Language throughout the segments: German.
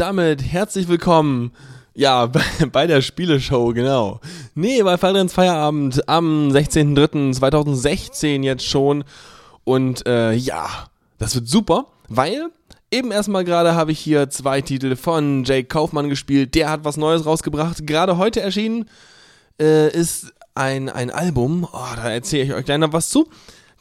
Damit herzlich willkommen. Ja, bei, bei der Spieleshow, genau. Nee, bei Fallrens Feierabend am 16.03.2016 jetzt schon. Und äh, ja, das wird super, weil eben erstmal gerade habe ich hier zwei Titel von Jake Kaufmann gespielt. Der hat was Neues rausgebracht. Gerade heute erschienen äh, ist ein, ein Album. Oh, da erzähle ich euch gleich noch was zu.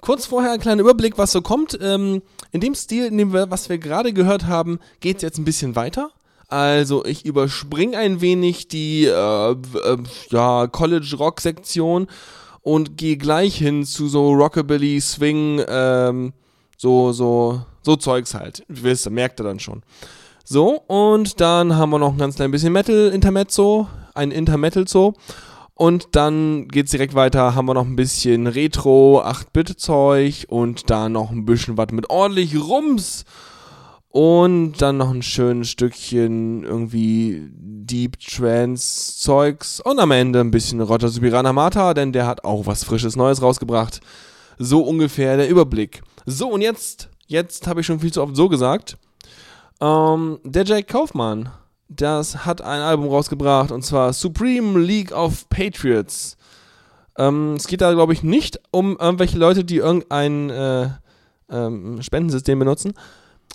Kurz vorher ein kleiner Überblick, was so kommt. Ähm, in dem Stil, in dem wir, was wir gerade gehört haben, geht es jetzt ein bisschen weiter. Also ich überspringe ein wenig die äh, äh, ja, College-Rock-Sektion und gehe gleich hin zu so Rockabilly, Swing, ähm, so, so, so Zeugs halt. Wisst ihr, merkt ihr dann schon. So, und dann haben wir noch ein ganz klein bisschen Metal-Intermezzo, ein Intermetal-Zo. Und dann geht's direkt weiter, haben wir noch ein bisschen Retro, 8-Bit-Zeug und da noch ein bisschen was mit ordentlich Rums. Und dann noch ein schönes Stückchen irgendwie Deep Trance Zeugs. Und am Ende ein bisschen Roger Subirana Mata, denn der hat auch was Frisches Neues rausgebracht. So ungefähr der Überblick. So, und jetzt, jetzt habe ich schon viel zu oft so gesagt. Ähm, der Jake Kaufmann das hat ein Album rausgebracht und zwar Supreme League of Patriots. Ähm, es geht da, glaube ich, nicht um irgendwelche Leute, die irgendein äh, ähm, Spendensystem benutzen.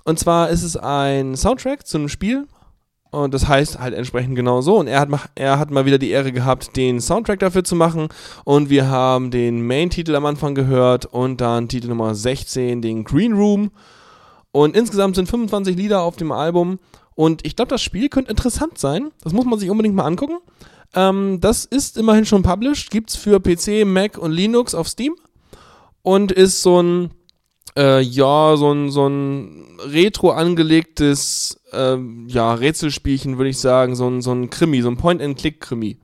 Und zwar ist es ein Soundtrack zu einem Spiel. Und das heißt halt entsprechend genau so. Und er hat, er hat mal wieder die Ehre gehabt, den Soundtrack dafür zu machen. Und wir haben den Main-Titel am Anfang gehört und dann Titel Nummer 16, den Green Room. Und insgesamt sind 25 Lieder auf dem Album. Und ich glaube, das Spiel könnte interessant sein. Das muss man sich unbedingt mal angucken. Ähm, das ist immerhin schon published. Gibt es für PC, Mac und Linux auf Steam. Und ist so ein, äh, ja, so ein, so ein retro angelegtes, äh, ja, Rätselspielchen, würde ich sagen. So ein, so ein Krimi, so ein Point-and-Click-Krimi.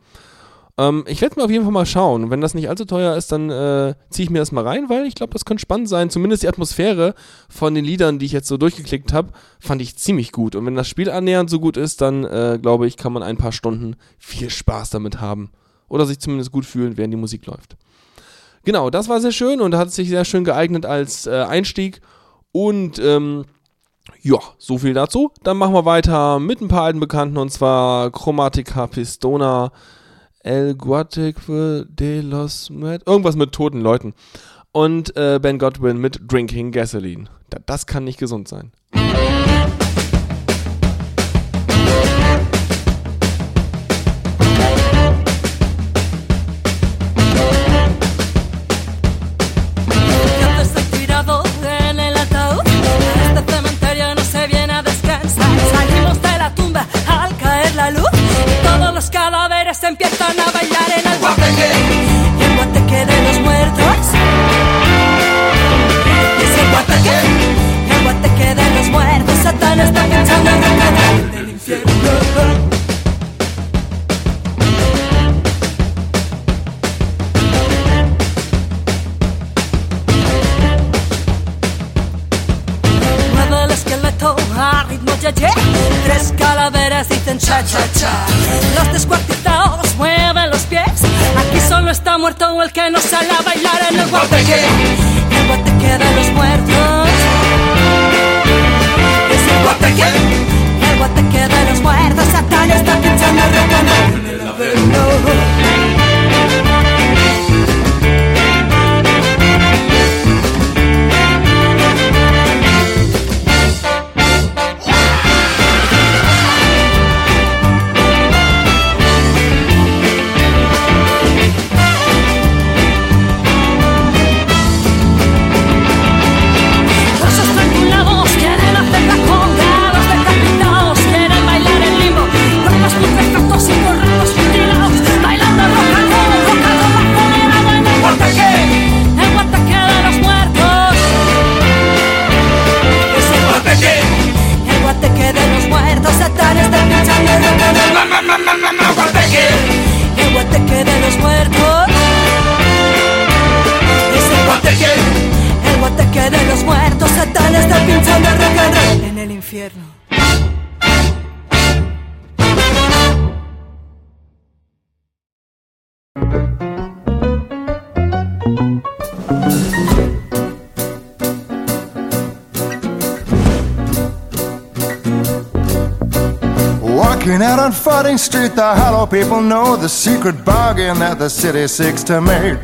Ähm, ich werde mir auf jeden Fall mal schauen. Wenn das nicht allzu teuer ist, dann äh, ziehe ich mir das mal rein, weil ich glaube, das könnte spannend sein. Zumindest die Atmosphäre von den Liedern, die ich jetzt so durchgeklickt habe, fand ich ziemlich gut. Und wenn das Spiel annähernd so gut ist, dann äh, glaube ich, kann man ein paar Stunden viel Spaß damit haben. Oder sich zumindest gut fühlen, während die Musik läuft. Genau, das war sehr schön und hat sich sehr schön geeignet als äh, Einstieg. Und ähm, ja, so viel dazu. Dann machen wir weiter mit ein paar alten Bekannten und zwar Chromatica Pistona El Guateque de los Med irgendwas mit toten Leuten. Und äh, Ben Godwin mit Drinking Gasoline. Das kann nicht gesund sein. Hollow people know the secret bargain that the city seeks to make.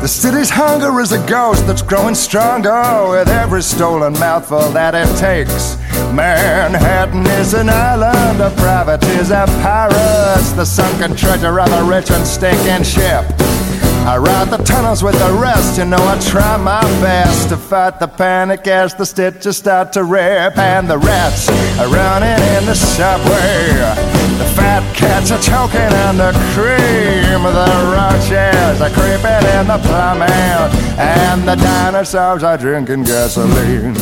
The city's hunger is a ghost that's growing stronger with every stolen mouthful that it takes. Manhattan is an island of privateers and pirates, the sunken treasure of a rich and stinking ship. I ride the tunnels with the rest, you know I try my best to fight the panic as the stitches start to rip and the rats are running in the subway. Fat cats are choking on the cream, the roaches are creeping in the plumbing, and the dinosaurs are drinking gasoline.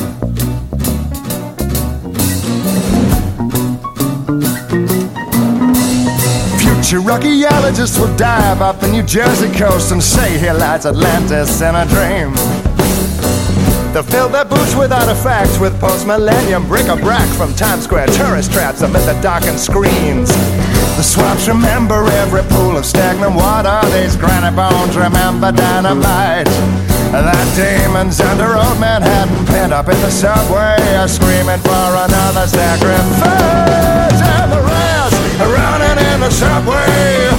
Future archaeologists will dive up the New Jersey coast and say here lies Atlantis in a dream. They'll fill their boots with artifacts with post-millennium bric-a-brac from Times Square tourist traps amid the darkened screens. The swamps remember every pool of stagnant water. These granite bones remember dynamite. That demons under old Manhattan pent up in the subway are screaming for another sacrifice. And the rats are running in the subway.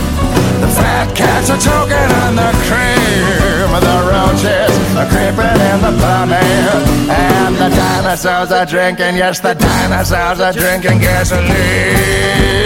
The fat cats are choking on the cream. The roaches are creeping in the plumbing. And the dinosaurs are drinking, yes, the dinosaurs are drinking gasoline.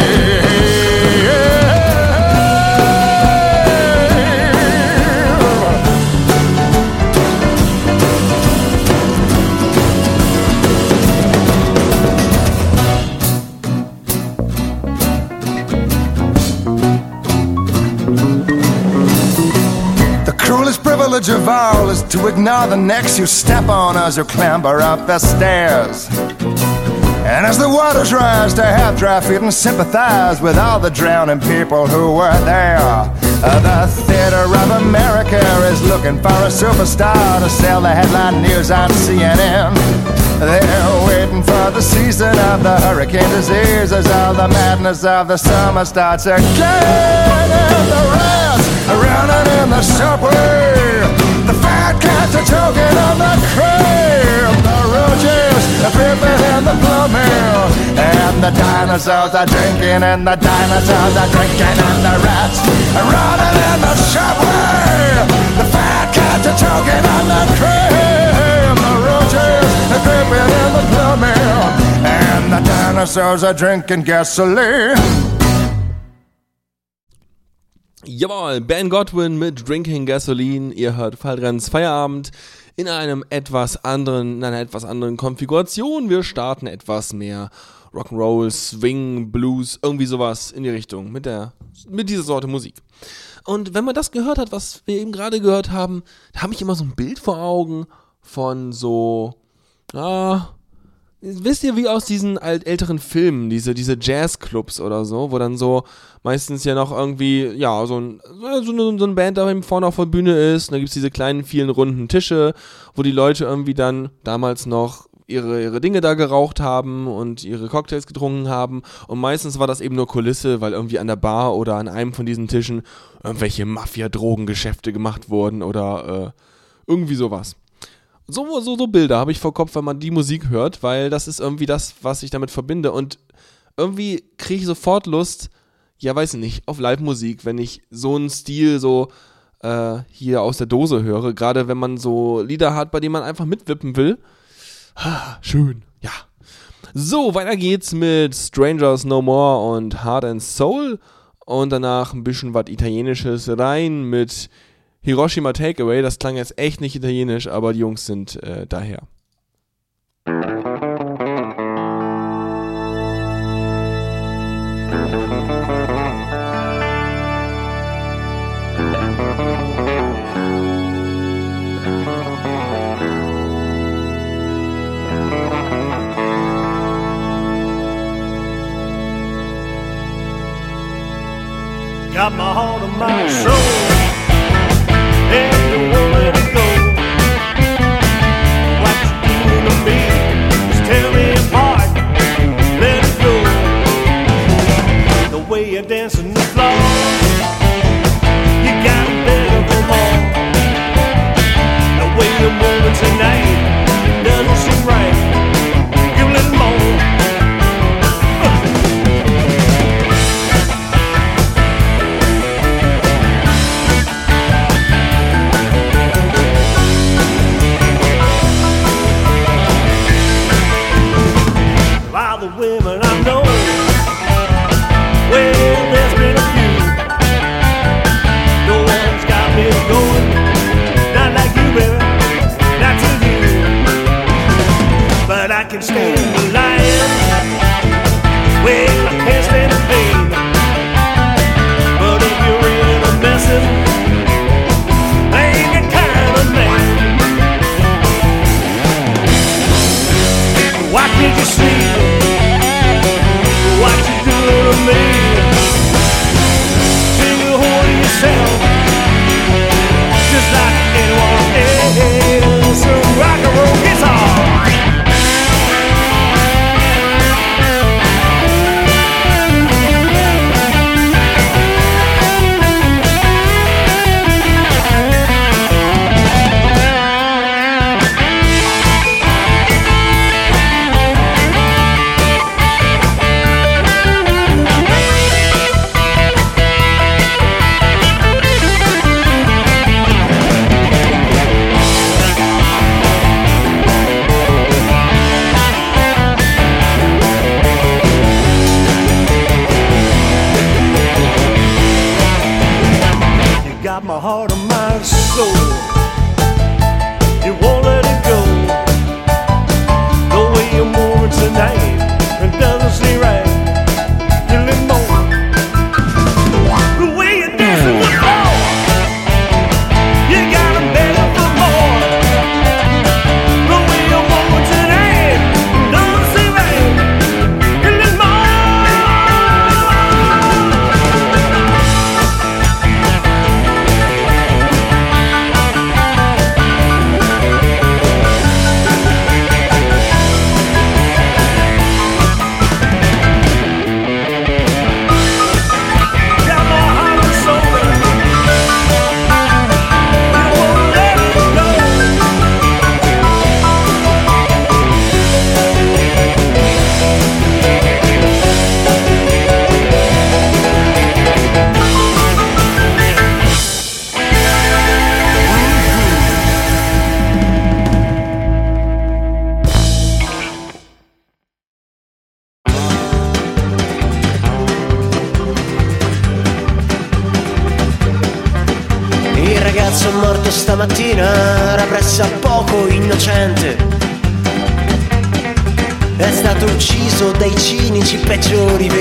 Privilege of all is to ignore the necks you step on as you clamber up the stairs. And as the waters rise to have dry feet and sympathize with all the drowning people who were there. The theater of America is looking for a superstar to sell the headline news on CNN. They're waiting for the season of the hurricane disease as all the madness of the summer starts again. The subway. The fat cats are choking on the cream. The roaches are creeping in the plumbing. And the dinosaurs are drinking, and the dinosaurs are drinking, and the rats are running in the subway. The fat cats are choking on the cream. The roaches are creeping in the plumbing. And the dinosaurs are drinking gasoline. Jawohl, Ben Godwin mit Drinking Gasoline. Ihr hört Fallrenns Feierabend in einem etwas anderen, in einer etwas anderen Konfiguration. Wir starten etwas mehr Rock'n'Roll, Swing, Blues, irgendwie sowas in die Richtung mit der, mit dieser Sorte Musik. Und wenn man das gehört hat, was wir eben gerade gehört haben, da habe ich immer so ein Bild vor Augen von so, ah, Wisst ihr, wie aus diesen alt älteren Filmen, diese, diese Jazzclubs oder so, wo dann so meistens ja noch irgendwie, ja, so, ein, so, eine, so eine Band da vorne auf der Bühne ist, und da gibt's diese kleinen, vielen runden Tische, wo die Leute irgendwie dann damals noch ihre, ihre Dinge da geraucht haben und ihre Cocktails getrunken haben. Und meistens war das eben nur Kulisse, weil irgendwie an der Bar oder an einem von diesen Tischen irgendwelche Mafia-Drogengeschäfte gemacht wurden oder äh, irgendwie sowas. So, so, so Bilder habe ich vor Kopf, wenn man die Musik hört, weil das ist irgendwie das, was ich damit verbinde. Und irgendwie kriege ich sofort Lust, ja, weiß ich nicht, auf Live-Musik, wenn ich so einen Stil so äh, hier aus der Dose höre. Gerade wenn man so Lieder hat, bei denen man einfach mitwippen will. Ah, schön, ja. So, weiter geht's mit Strangers No More und Heart and Soul. Und danach ein bisschen was Italienisches rein mit Hiroshima Takeaway. Das klang jetzt echt nicht italienisch, aber die Jungs sind äh, daher. Got my heart and my soul.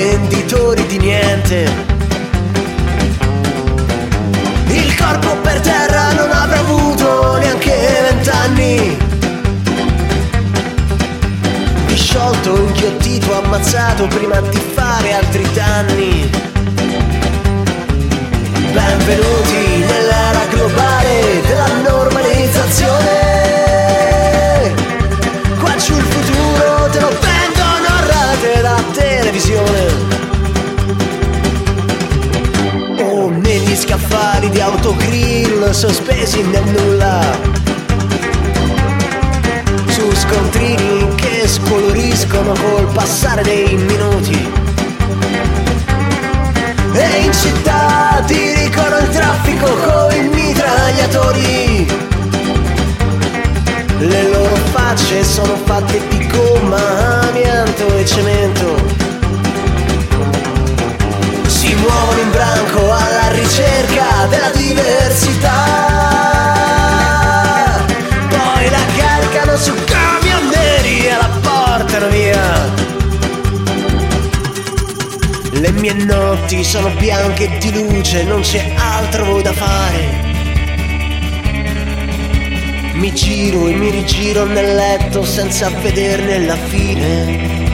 Venditori di niente. Il corpo per terra non avrà avuto neanche vent'anni. Disciolto, inghiottito, ammazzato prima di fare altri danni. Benvenuti nell'era globale della normalizzazione. Televisione. O negli scaffali di autogrill sospesi nel nulla. Su scontrini che scoloriscono col passare dei minuti. E in città dirigono il traffico con i mitragliatori. Le loro facce sono fatte di gomma, amianto e cemento. Muovono in branco alla ricerca della diversità. Poi la caricano su camion neri e la portano via. Le mie notti sono bianche di luce, non c'è altro da fare. Mi giro e mi rigiro nel letto senza vederne la fine.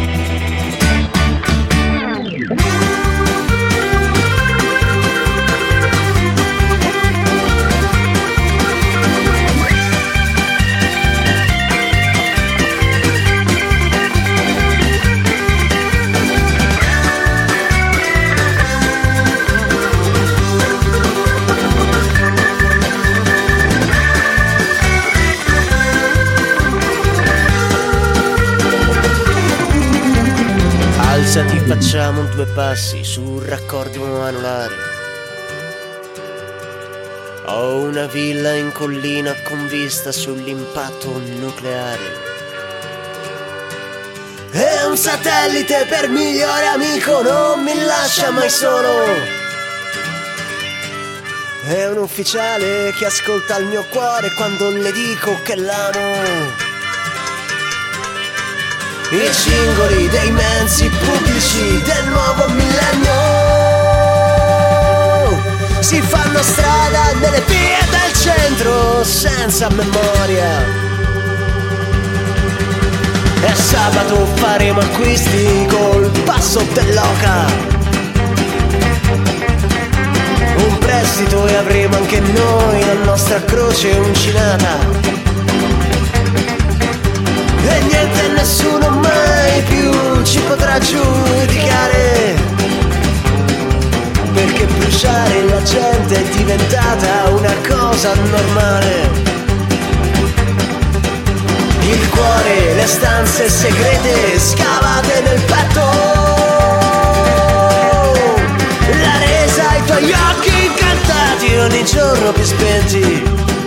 Facciamo due passi sul raccordo anulare. Ho una villa in collina con vista sull'impatto nucleare. E un satellite per migliore amico non mi lascia mai solo. È un ufficiale che ascolta il mio cuore quando le dico che l'amo. I singoli dei mezzi pubblici del nuovo millennio si fanno strada nelle vie del centro senza memoria. E sabato faremo acquisti col passo dell'oca. Un prestito e avremo anche noi la nostra croce uncinata. E niente nessuno mai più ci potrà giudicare. Perché bruciare la gente è diventata una cosa normale. Il cuore, le stanze segrete scavate nel petto. La resa, i tuoi occhi incantati ogni giorno più spenti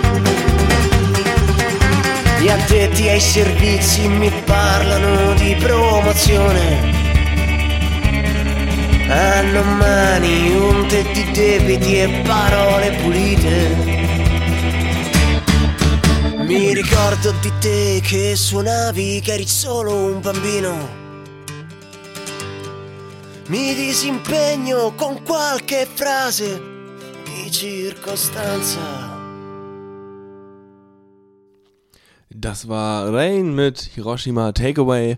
gli addetti ai servizi mi parlano di promozione. Hanno mani unte di debiti e parole pulite. Mi ricordo di te che suonavi che eri solo un bambino. Mi disimpegno con qualche frase di circostanza. Das war Rain mit Hiroshima Takeaway.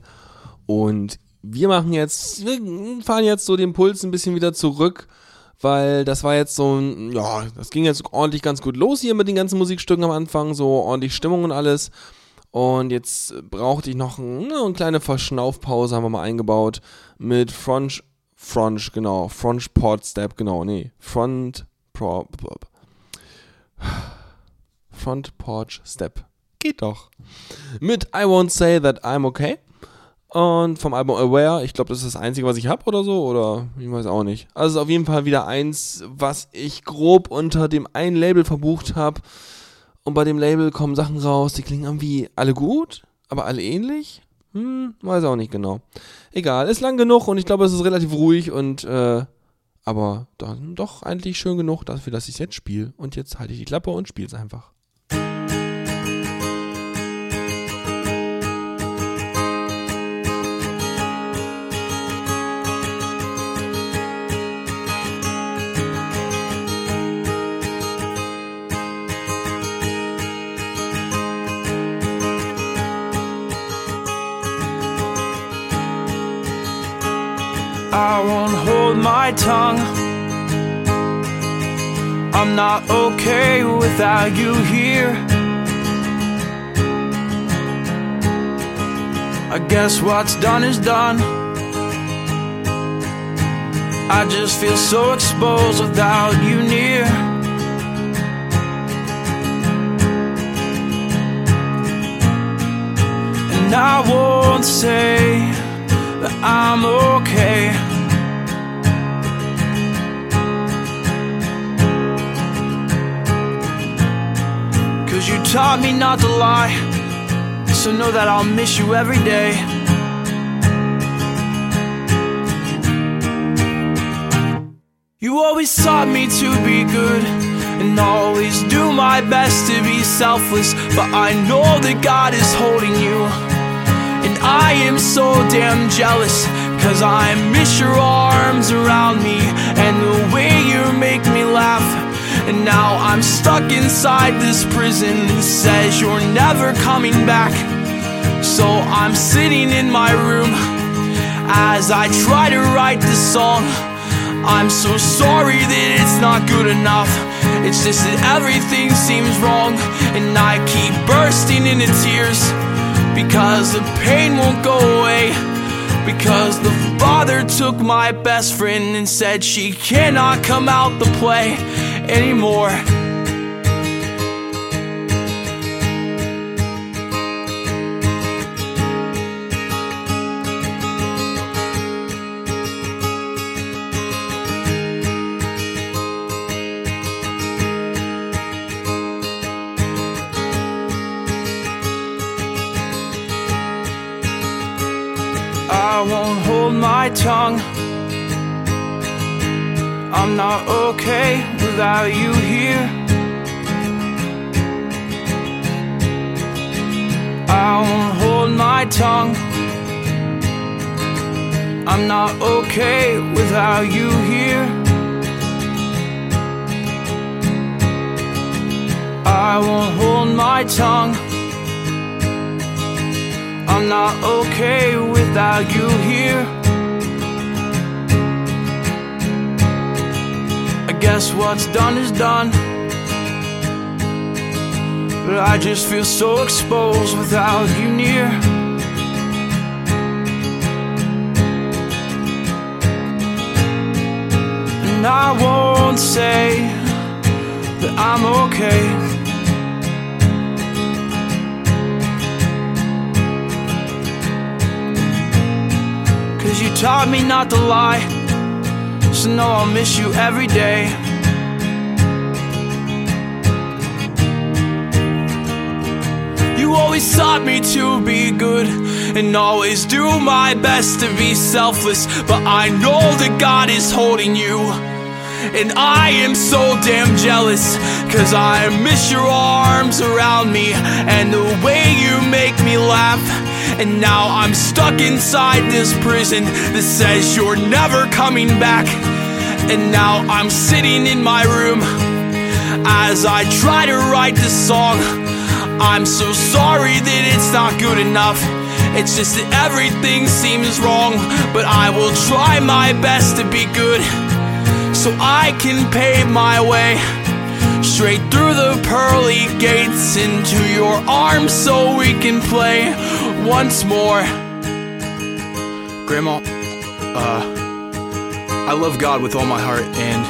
Und wir machen jetzt, wir fahren jetzt so den Puls ein bisschen wieder zurück, weil das war jetzt so ein, ja, das ging jetzt ordentlich ganz gut los hier mit den ganzen Musikstücken am Anfang, so ordentlich Stimmung und alles. Und jetzt brauchte ich noch ein, eine kleine Verschnaufpause, haben wir mal eingebaut mit Front, Front, genau, Front Port Step, genau, nee, Front, Pro, Front Porch Step geht doch. Mit I Won't Say That I'm Okay. Und vom Album Aware, ich glaube, das ist das Einzige, was ich habe oder so, oder ich weiß auch nicht. Also auf jeden Fall wieder eins, was ich grob unter dem einen Label verbucht habe. Und bei dem Label kommen Sachen raus, die klingen irgendwie alle gut, aber alle ähnlich. Hm, weiß auch nicht genau. Egal, ist lang genug und ich glaube, es ist relativ ruhig und, äh, aber dann doch eigentlich schön genug dafür, dass ich es jetzt spiele. Und jetzt halte ich die Klappe und spiele es einfach. I won't hold my tongue. I'm not okay without you here. I guess what's done is done. I just feel so exposed without you near. And I won't say I'm okay. Cause you taught me not to lie, so know that I'll miss you every day. You always taught me to be good and always do my best to be selfless. But I know that God is holding you, I am so damn jealous. Cause I miss your arms around me and the way you make me laugh. And now I'm stuck inside this prison that says you're never coming back. So I'm sitting in my room as I try to write this song. I'm so sorry that it's not good enough. It's just that everything seems wrong, and I keep bursting into tears because the pain won't go away. Because the father took my best friend and said she cannot come out the play anymore. Tongue. I'm not okay without you here. I won't hold my tongue. I'm not okay without you here. I won't hold my tongue. I'm not okay without you here. Guess what's done is done. But I just feel so exposed without you near. And I won't say that I'm okay. Cause you taught me not to lie. So know I'll miss you every day. You always taught me to be good and always do my best to be selfless. But I know that God is holding you. And I am so damn jealous. Cause I miss your arms around me and the way you make me laugh. And now I'm stuck inside this prison that says you're never coming back. And now I'm sitting in my room as I try to write this song. I'm so sorry that it's not good enough. It's just that everything seems wrong. But I will try my best to be good so I can pave my way straight through the pearly gates into your arms so we can play once more. Grandma, uh, I love God with all my heart, and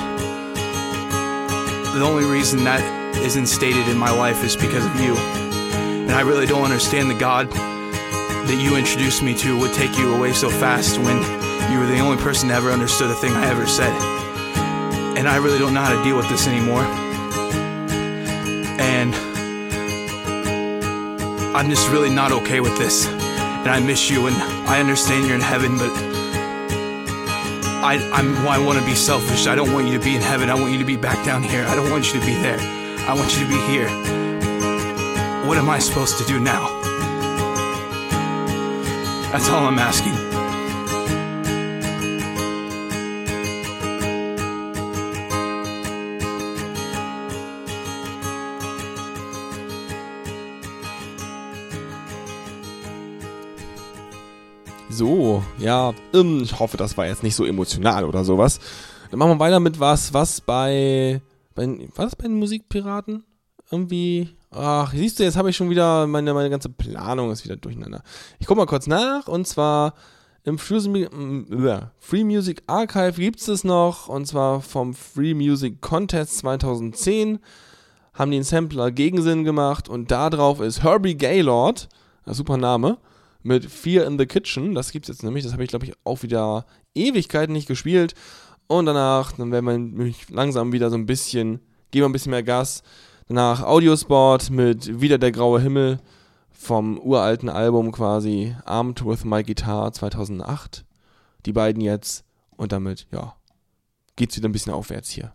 the only reason that isn't stated in my life is because of you. And I really don't understand the God that you introduced me to would take you away so fast when you were the only person that ever understood a thing I ever said. And I really don't know how to deal with this anymore. And I'm just really not okay with this. And I miss you, and I understand you're in heaven, but I, I'm, I want to be selfish. I don't want you to be in heaven. I want you to be back down here. I don't want you to be there. I want you to be here. What am I supposed to do now? That's all I'm asking. So, ja, ähm, ich hoffe, das war jetzt nicht so emotional oder sowas. Dann machen wir weiter mit was, was bei, bei war das bei den Musikpiraten? Irgendwie, ach, siehst du, jetzt habe ich schon wieder, meine, meine ganze Planung ist wieder durcheinander. Ich guck mal kurz nach, und zwar im Free, Music Archive gibt es es noch, und zwar vom Free Music Contest 2010 haben die einen Sampler Gegensinn gemacht und da drauf ist Herbie Gaylord, super Name, mit Fear in the Kitchen. Das gibt es jetzt nämlich, das habe ich glaube ich auch wieder Ewigkeiten nicht gespielt. Und danach, dann werden wir langsam wieder so ein bisschen, geben wir ein bisschen mehr Gas. Danach Audiosport mit Wieder der graue Himmel vom uralten Album quasi Armed with My Guitar 2008. Die beiden jetzt und damit, ja, geht's wieder ein bisschen aufwärts hier.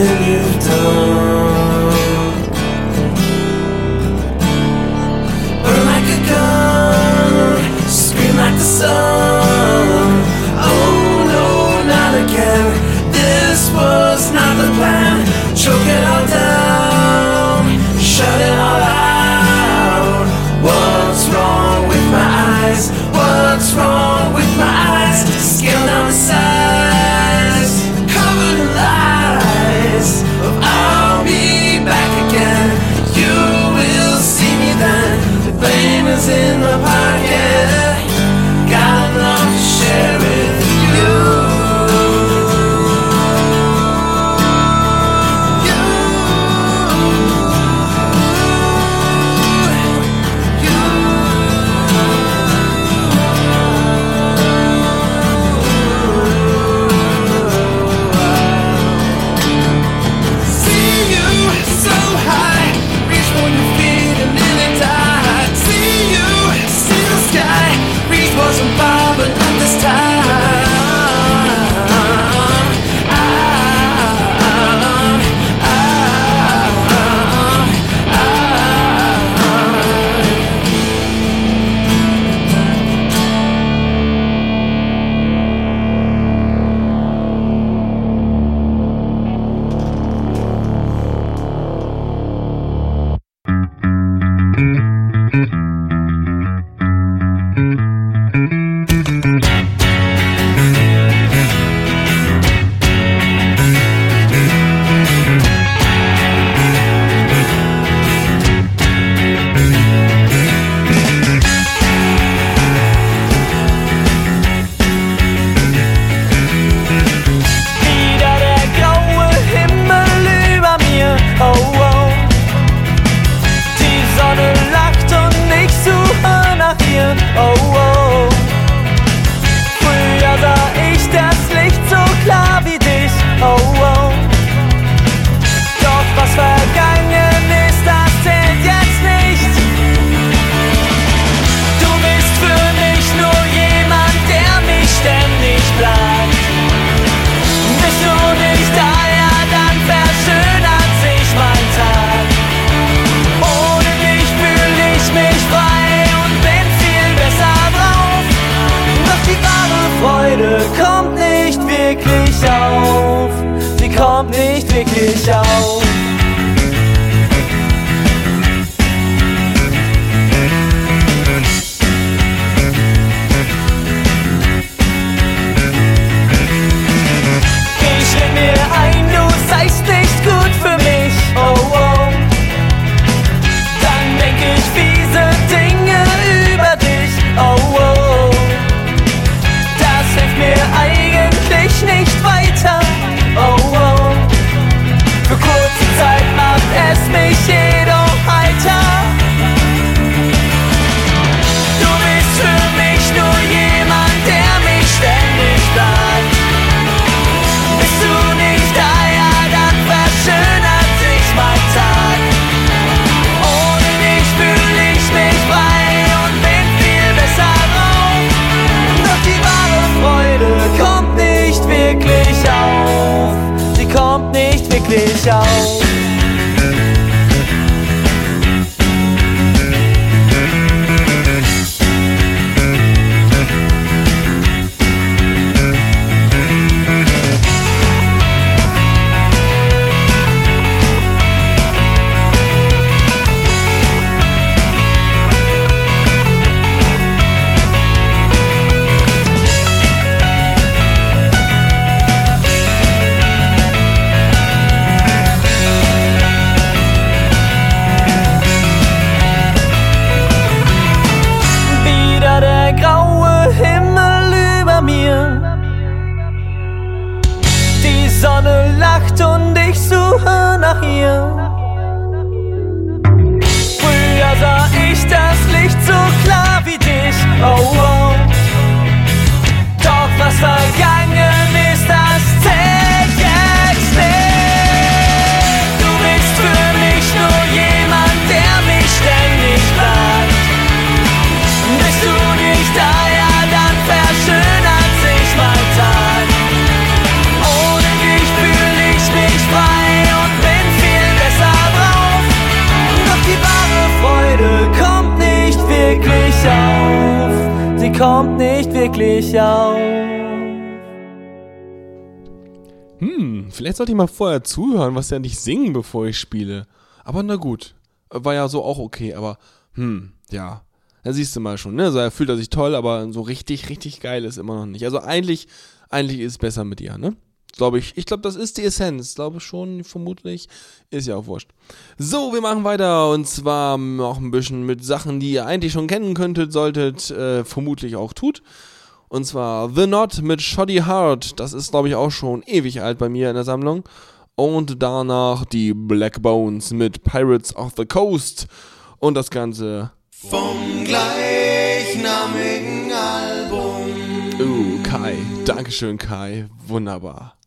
In my pocket. Got sollte ich mal vorher zuhören, was ja nicht singen, bevor ich spiele. Aber na gut. War ja so auch okay, aber hm, ja. Da siehst du mal schon, ne? So, er fühlt er sich toll, aber so richtig, richtig geil ist immer noch nicht. Also eigentlich, eigentlich ist es besser mit ihr, ne? Glaube ich. Ich glaube, das ist die Essenz. Glaube schon, vermutlich. Ist ja auch wurscht. So, wir machen weiter und zwar noch ein bisschen mit Sachen, die ihr eigentlich schon kennen könntet, solltet, äh, vermutlich auch tut. Und zwar The Knot mit Shoddy Heart. Das ist, glaube ich, auch schon ewig alt bei mir in der Sammlung. Und danach die Black Bones mit Pirates of the Coast. Und das Ganze. Vom gleichnamigen Album. Uh, Kai. Dankeschön, Kai. Wunderbar.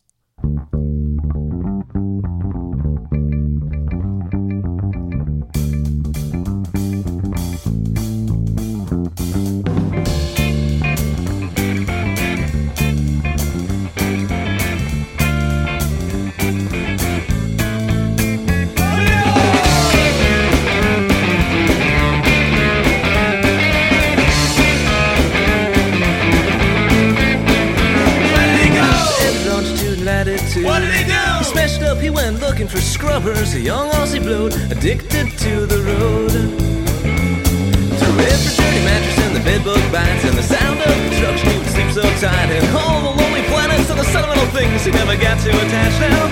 Latitude. What did he do? He smashed up, he went looking for scrubbers. A young Aussie bloat, addicted to the road. Through every dirty mattress and the bedbug bites and the sound of construction, he would sleep so tight. And all the lonely planets and the sentimental things he never got to attach now.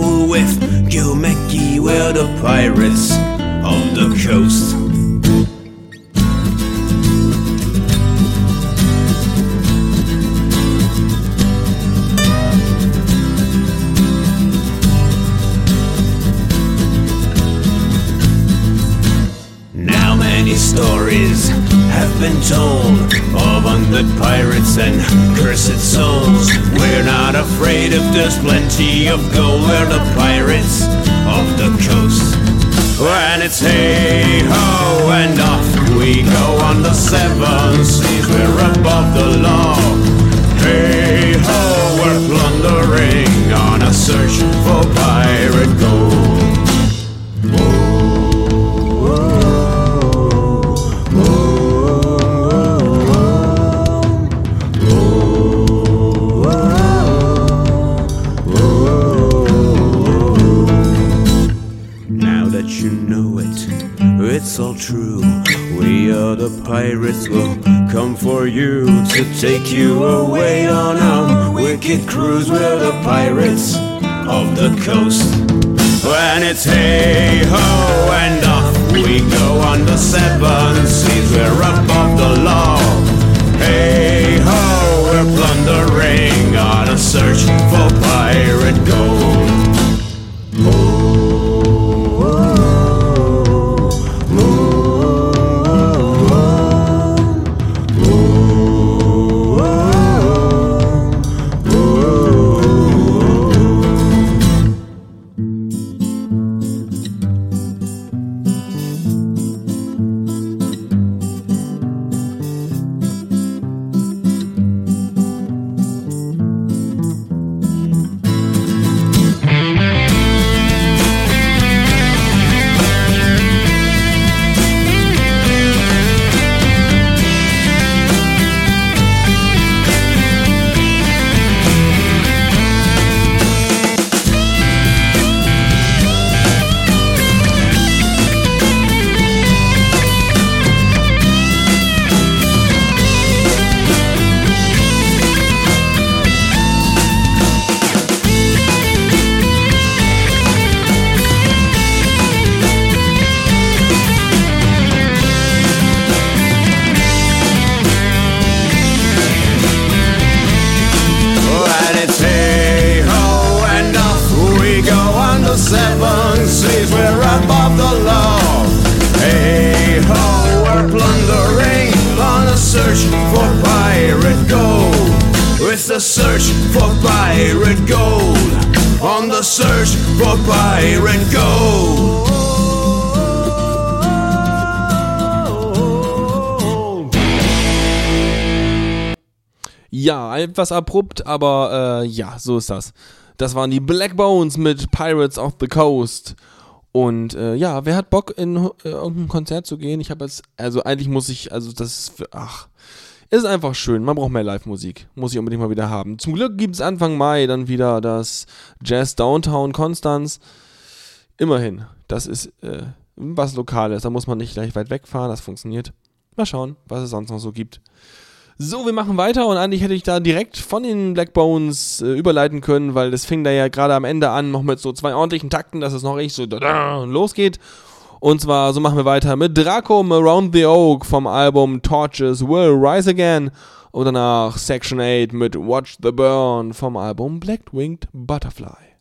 Gold with Gilmekki, we're the pirates of the coast. Now many stories have been told of undead pirates and afraid if there's plenty of gold. We're the pirates of the coast. When it's hey ho and off we go on the seven seas. We're above the law. Hey pirates, will come for you to take you away on a wicked cruise. We're the pirates of the coast. When it's hey ho and off we go on the seven seas, we're above the law. Hey ho, we're plundering on a search for pirate gold. Etwas abrupt, aber äh, ja, so ist das. Das waren die Black Bones mit Pirates of the Coast. Und äh, ja, wer hat Bock, in äh, irgendein Konzert zu gehen? Ich habe jetzt, also eigentlich muss ich, also das ist, für, ach, ist einfach schön. Man braucht mehr Live-Musik. Muss ich unbedingt mal wieder haben. Zum Glück gibt es Anfang Mai dann wieder das Jazz Downtown Konstanz. Immerhin, das ist äh, was Lokales. Da muss man nicht gleich weit wegfahren. Das funktioniert. Mal schauen, was es sonst noch so gibt. So, wir machen weiter und eigentlich hätte ich da direkt von den Black Bones äh, überleiten können, weil das fing da ja gerade am Ende an, noch mit so zwei ordentlichen Takten, dass es noch richtig so losgeht. Und zwar, so machen wir weiter mit Draco Around the Oak vom Album Torches Will Rise Again und danach Section 8 mit Watch the Burn vom Album Black Winged Butterfly.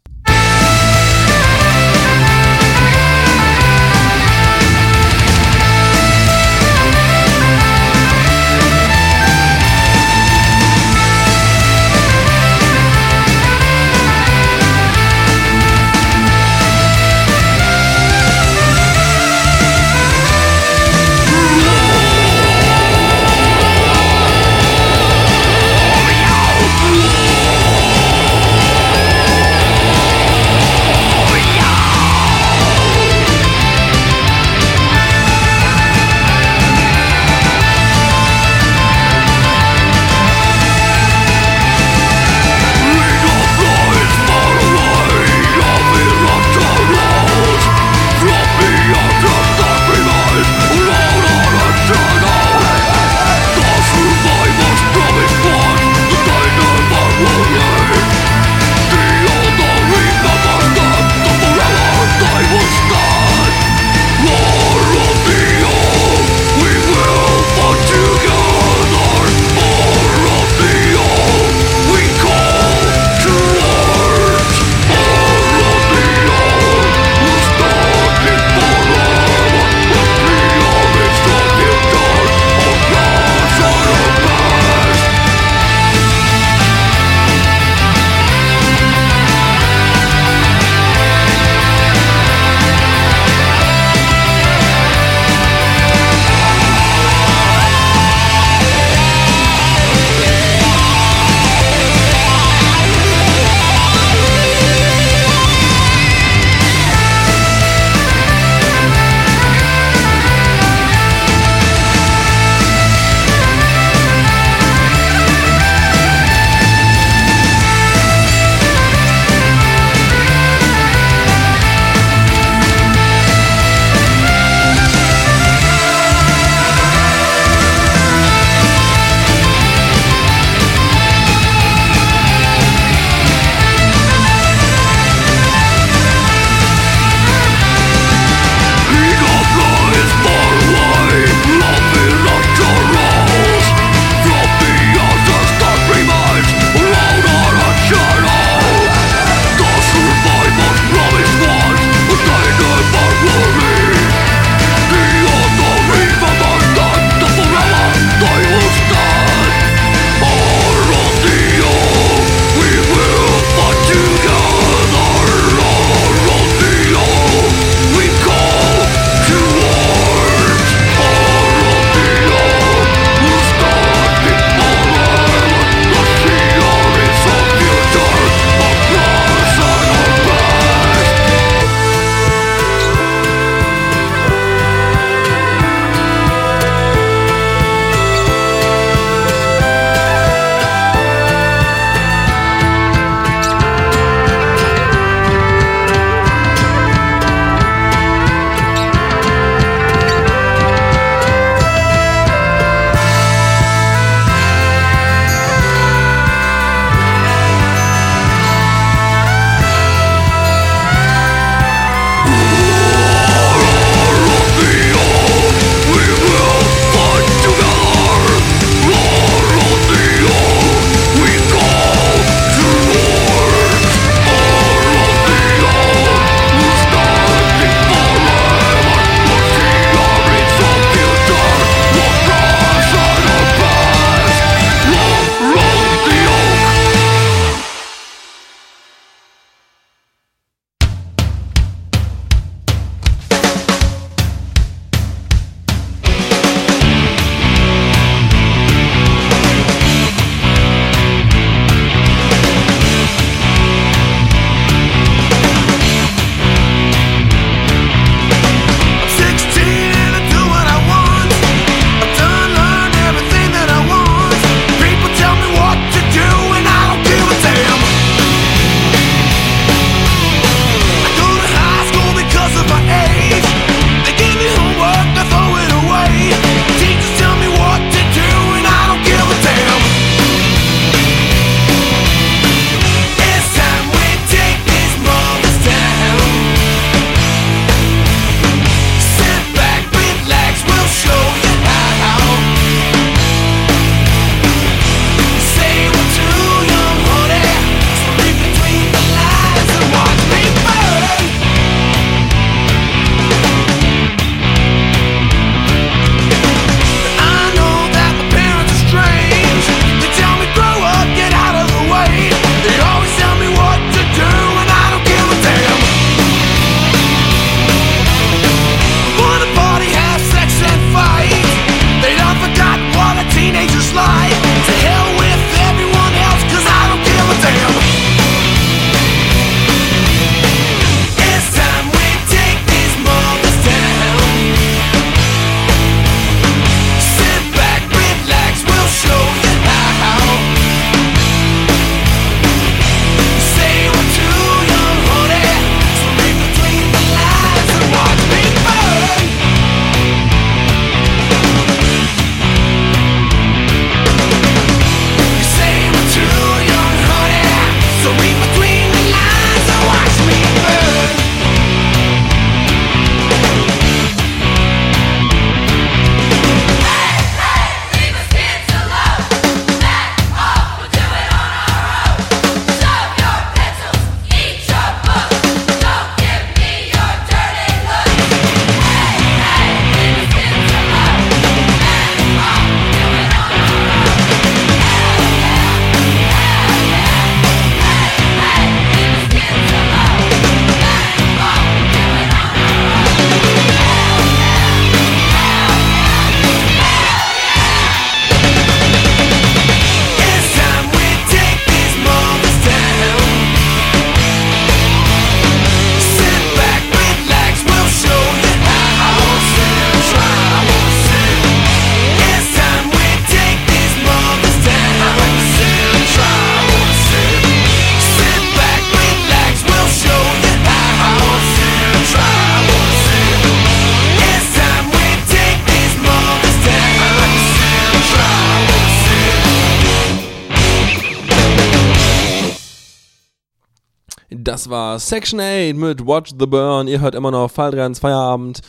War Section 8 mit Watch the Burn. Ihr hört immer noch Fall 3 ins Feierabend.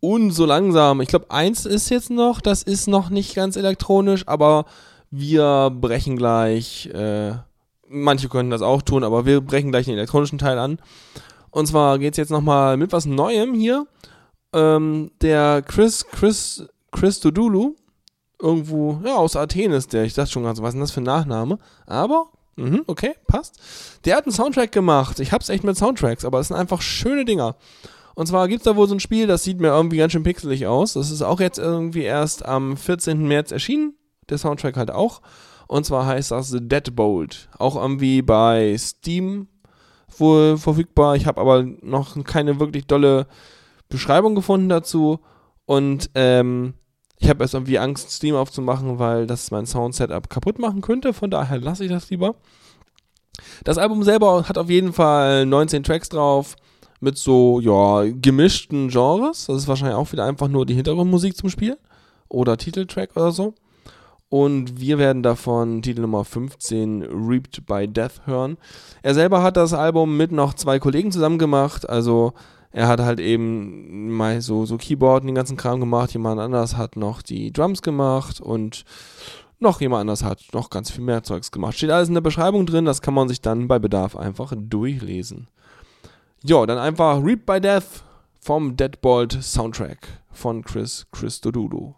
Und so langsam, ich glaube, eins ist jetzt noch, das ist noch nicht ganz elektronisch, aber wir brechen gleich, äh, manche können das auch tun, aber wir brechen gleich den elektronischen Teil an. Und zwar geht es jetzt nochmal mit was Neuem hier. Ähm, der Chris, Chris, Chris Dodulu, irgendwo, ja, aus Athen ist der. Ich dachte schon ganz, was ist denn das für ein Nachname? Aber, mhm, okay, passt. Der hat einen Soundtrack gemacht. Ich hab's echt mit Soundtracks, aber es sind einfach schöne Dinger. Und zwar gibt's da wohl so ein Spiel, das sieht mir irgendwie ganz schön pixelig aus. Das ist auch jetzt irgendwie erst am 14. März erschienen. Der Soundtrack halt auch. Und zwar heißt das The Deadbolt. Auch irgendwie bei Steam wohl verfügbar. Ich habe aber noch keine wirklich dolle Beschreibung gefunden dazu. Und ähm, ich habe erst irgendwie Angst, Steam aufzumachen, weil das mein Sound-Setup kaputt machen könnte. Von daher lasse ich das lieber. Das Album selber hat auf jeden Fall 19 Tracks drauf mit so, ja, gemischten Genres. Das ist wahrscheinlich auch wieder einfach nur die Hintergrundmusik zum Spiel oder Titeltrack oder so. Und wir werden davon Titel Nummer 15 Reaped by Death hören. Er selber hat das Album mit noch zwei Kollegen zusammen gemacht. Also er hat halt eben mal so, so Keyboard und den ganzen Kram gemacht. Jemand anders hat noch die Drums gemacht und noch jemand anders hat noch ganz viel mehr Zeugs gemacht. Steht alles in der Beschreibung drin. Das kann man sich dann bei Bedarf einfach durchlesen. Jo, dann einfach Reaped by Death vom Deadbolt Soundtrack von Chris Christodoulou.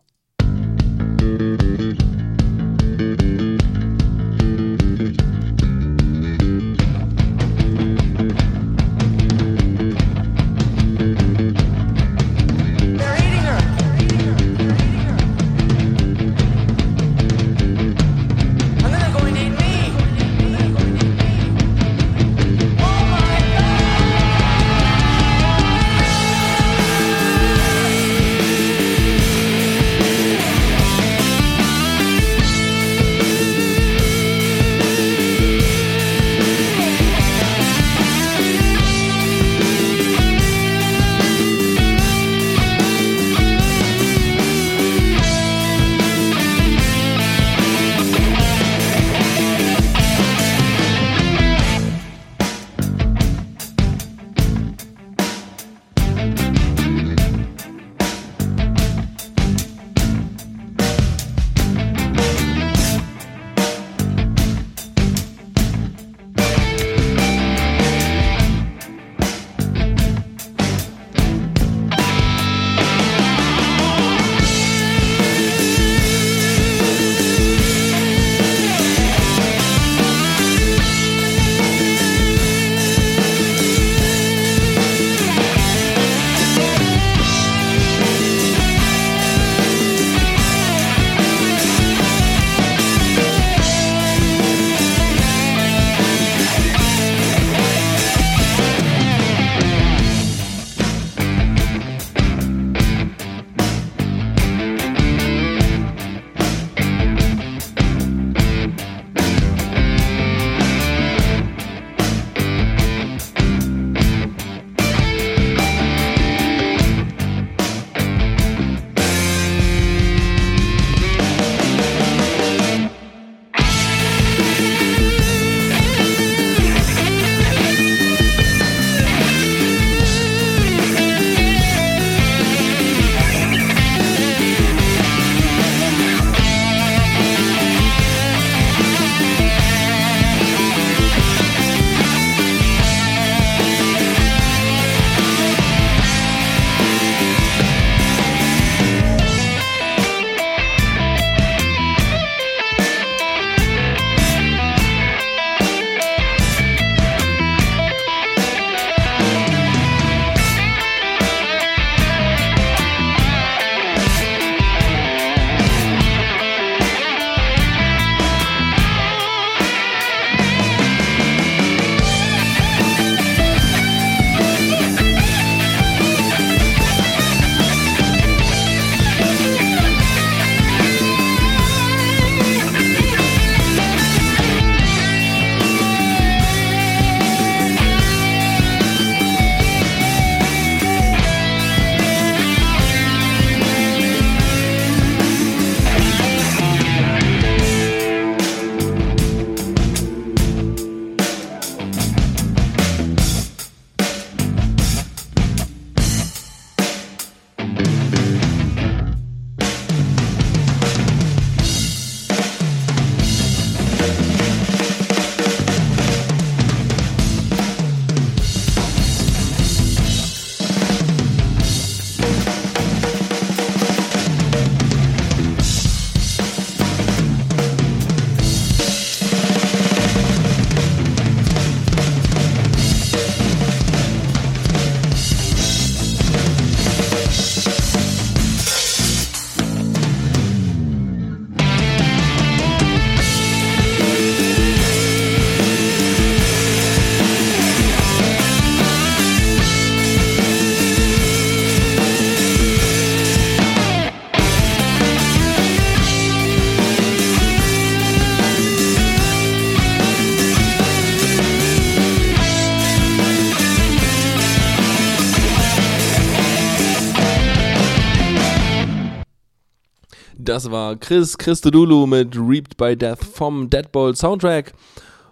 Das war Chris Christodoulou mit Reaped by Death vom Deadbolt Soundtrack.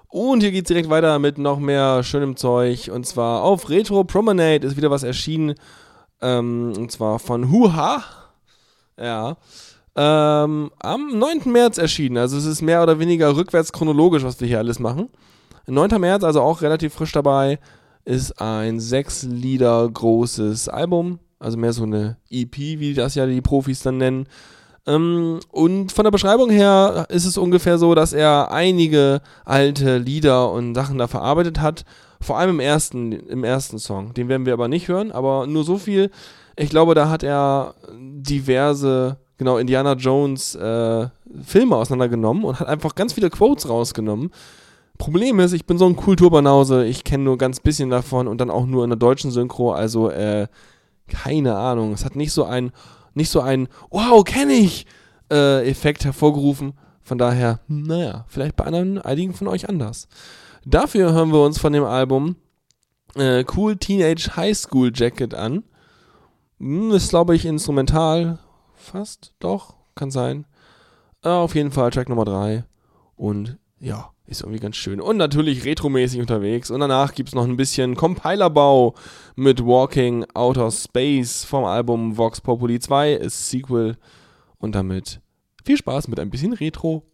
Und hier geht's direkt weiter mit noch mehr schönem Zeug. Und zwar auf Retro Promenade ist wieder was erschienen. Ähm, und zwar von Huha. Ja. Ähm, am 9. März erschienen. Also es ist mehr oder weniger rückwärts chronologisch, was wir hier alles machen. 9. März, also auch relativ frisch dabei, ist ein sechs Lieder großes Album. Also mehr so eine EP, wie das ja die Profis dann nennen. Ähm, und von der Beschreibung her ist es ungefähr so, dass er einige alte Lieder und Sachen da verarbeitet hat. Vor allem im ersten, im ersten Song. Den werden wir aber nicht hören, aber nur so viel. Ich glaube, da hat er diverse, genau, Indiana Jones äh, Filme auseinandergenommen und hat einfach ganz viele Quotes rausgenommen. Problem ist, ich bin so ein Kulturbanause, ich kenne nur ganz bisschen davon und dann auch nur in der deutschen Synchro, also äh, keine Ahnung. Es hat nicht so ein, nicht so ein Wow, kenne ich äh, Effekt hervorgerufen. Von daher, naja, vielleicht bei anderen, einigen von euch anders. Dafür hören wir uns von dem Album äh, Cool Teenage High School Jacket an. Hm, ist, glaube ich, instrumental. Fast, doch, kann sein. Äh, auf jeden Fall Track Nummer 3. Und ja, ist irgendwie ganz schön. Und natürlich retromäßig unterwegs. Und danach gibt es noch ein bisschen Compilerbau mit Walking Outer Space vom Album Vox Populi 2, ist Sequel. Und damit viel Spaß mit ein bisschen Retro.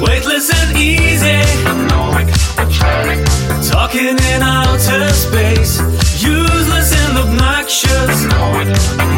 Weightless and easy. Talking in outer space. Useless and obnoxious.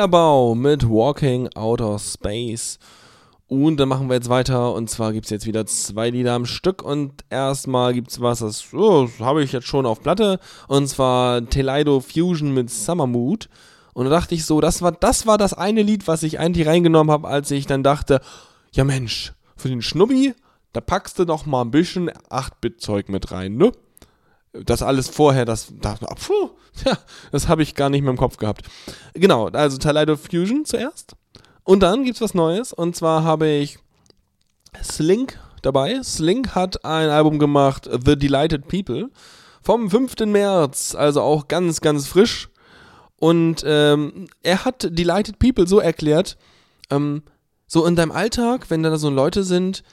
War Compilerbau mit Walking Outer Space. Und dann machen wir jetzt weiter. Und zwar gibt es jetzt wieder zwei Lieder am Stück. Und erstmal gibt es was, das, oh, das habe ich jetzt schon auf Platte. Und zwar Teleido Fusion mit Summer Mood. Und da dachte ich so, das war, das war das eine Lied, was ich eigentlich reingenommen habe, als ich dann dachte, ja Mensch, für den Schnubbi, da packst du noch mal ein bisschen 8-Bit-Zeug mit rein, ne? Das alles vorher, das, das, puh, ja, das habe ich gar nicht mehr im Kopf gehabt. Genau, also Taleido Fusion zuerst. Und dann gibt's was Neues. Und zwar habe ich Slink dabei. Slink hat ein Album gemacht, The Delighted People, vom 5. März, also auch ganz, ganz frisch. Und ähm, er hat Delighted People so erklärt, ähm, so in deinem Alltag, wenn da so Leute sind,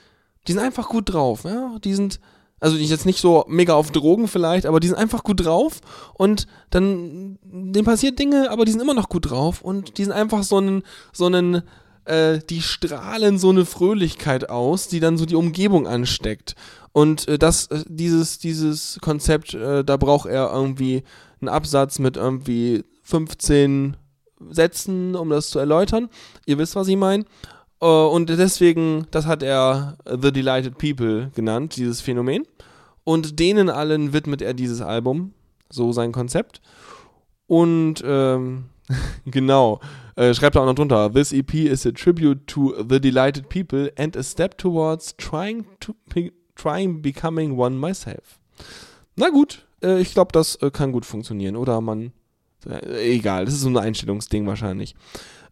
die sind einfach gut drauf, ja, die sind, also die jetzt nicht so mega auf Drogen vielleicht, aber die sind einfach gut drauf und dann, denen passiert Dinge, aber die sind immer noch gut drauf und die sind einfach so einen, so einen, äh, die strahlen so eine Fröhlichkeit aus, die dann so die Umgebung ansteckt. Und äh, das, äh, dieses, dieses Konzept, äh, da braucht er irgendwie einen Absatz mit irgendwie 15 Sätzen, um das zu erläutern. Ihr wisst, was ich meine. Äh, und deswegen, das hat er äh, The Delighted People genannt, dieses Phänomen. Und denen allen widmet er dieses Album, so sein Konzept. Und ähm, genau, äh, schreibt er auch noch drunter: This EP is a tribute to the delighted people and a step towards trying to trying becoming one myself. Na gut, äh, ich glaube, das äh, kann gut funktionieren, oder man. Äh, egal, das ist so ein Einstellungsding wahrscheinlich.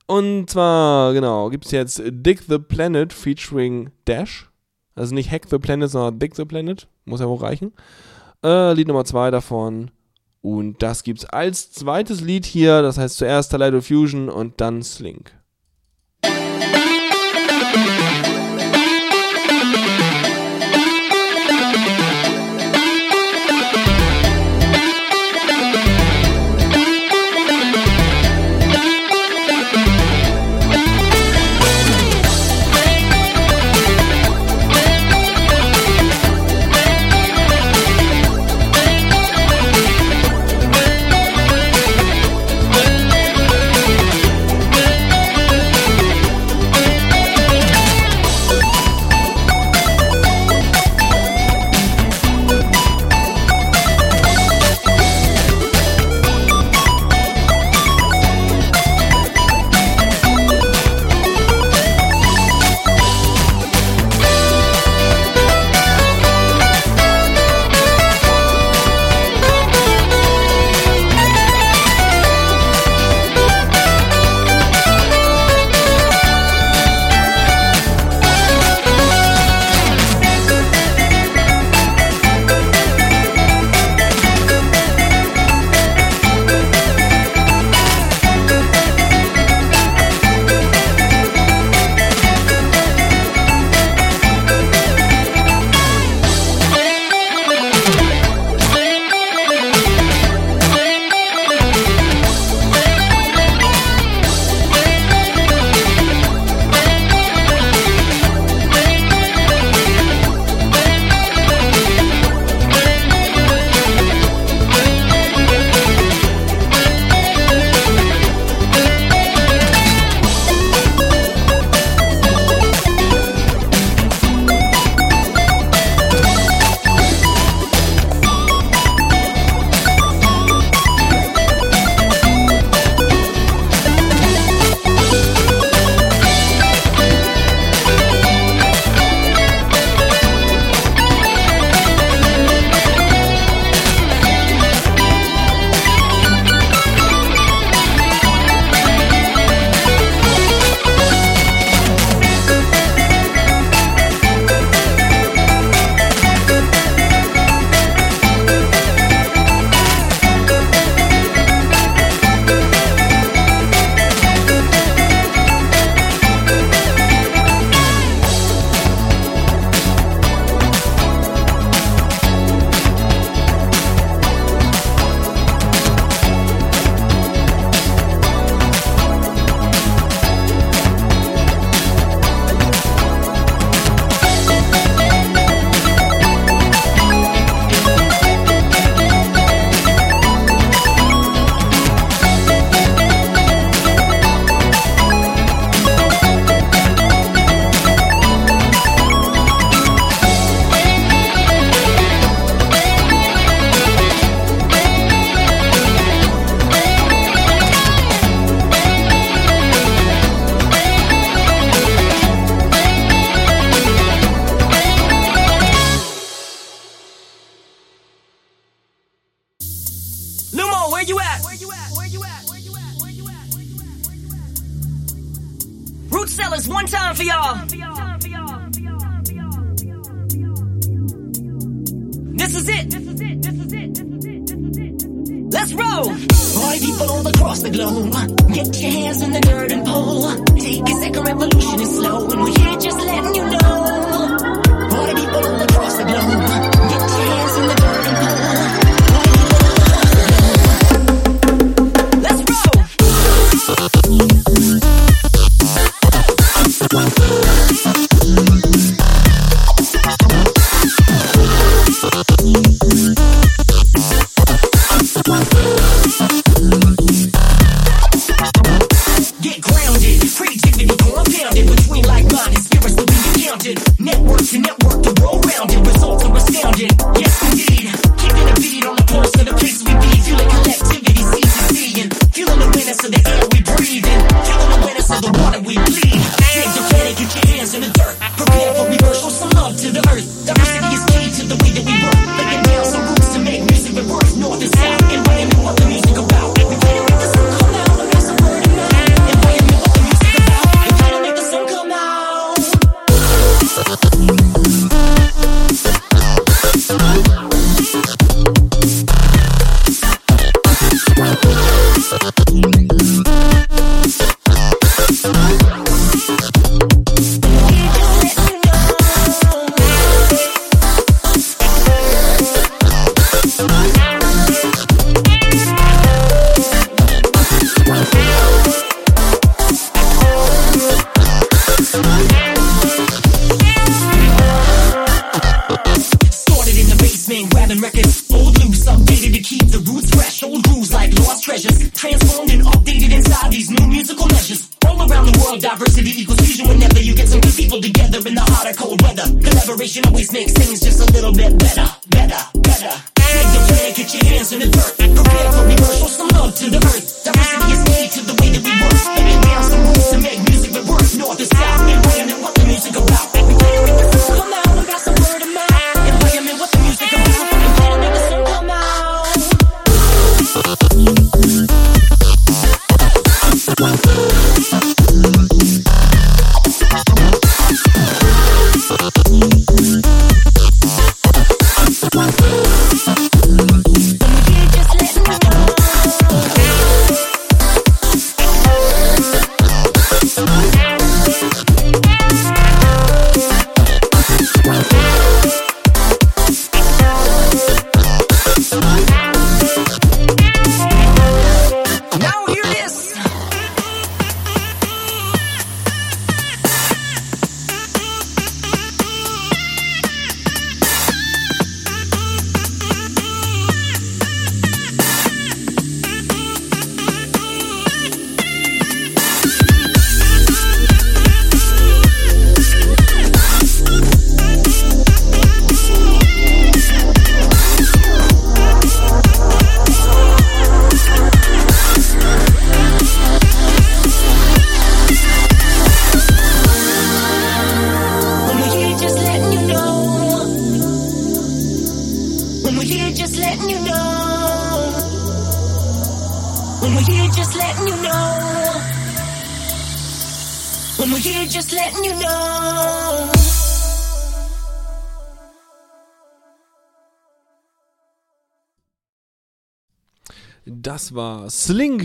Und zwar, genau, gibt es jetzt Dick the Planet featuring Dash. Also nicht Hack the Planet, sondern Dick the Planet. Muss ja wohl reichen. Äh, Lied Nummer 2 davon. Und das gibt's als zweites Lied hier. Das heißt zuerst Talido Fusion und dann Slink.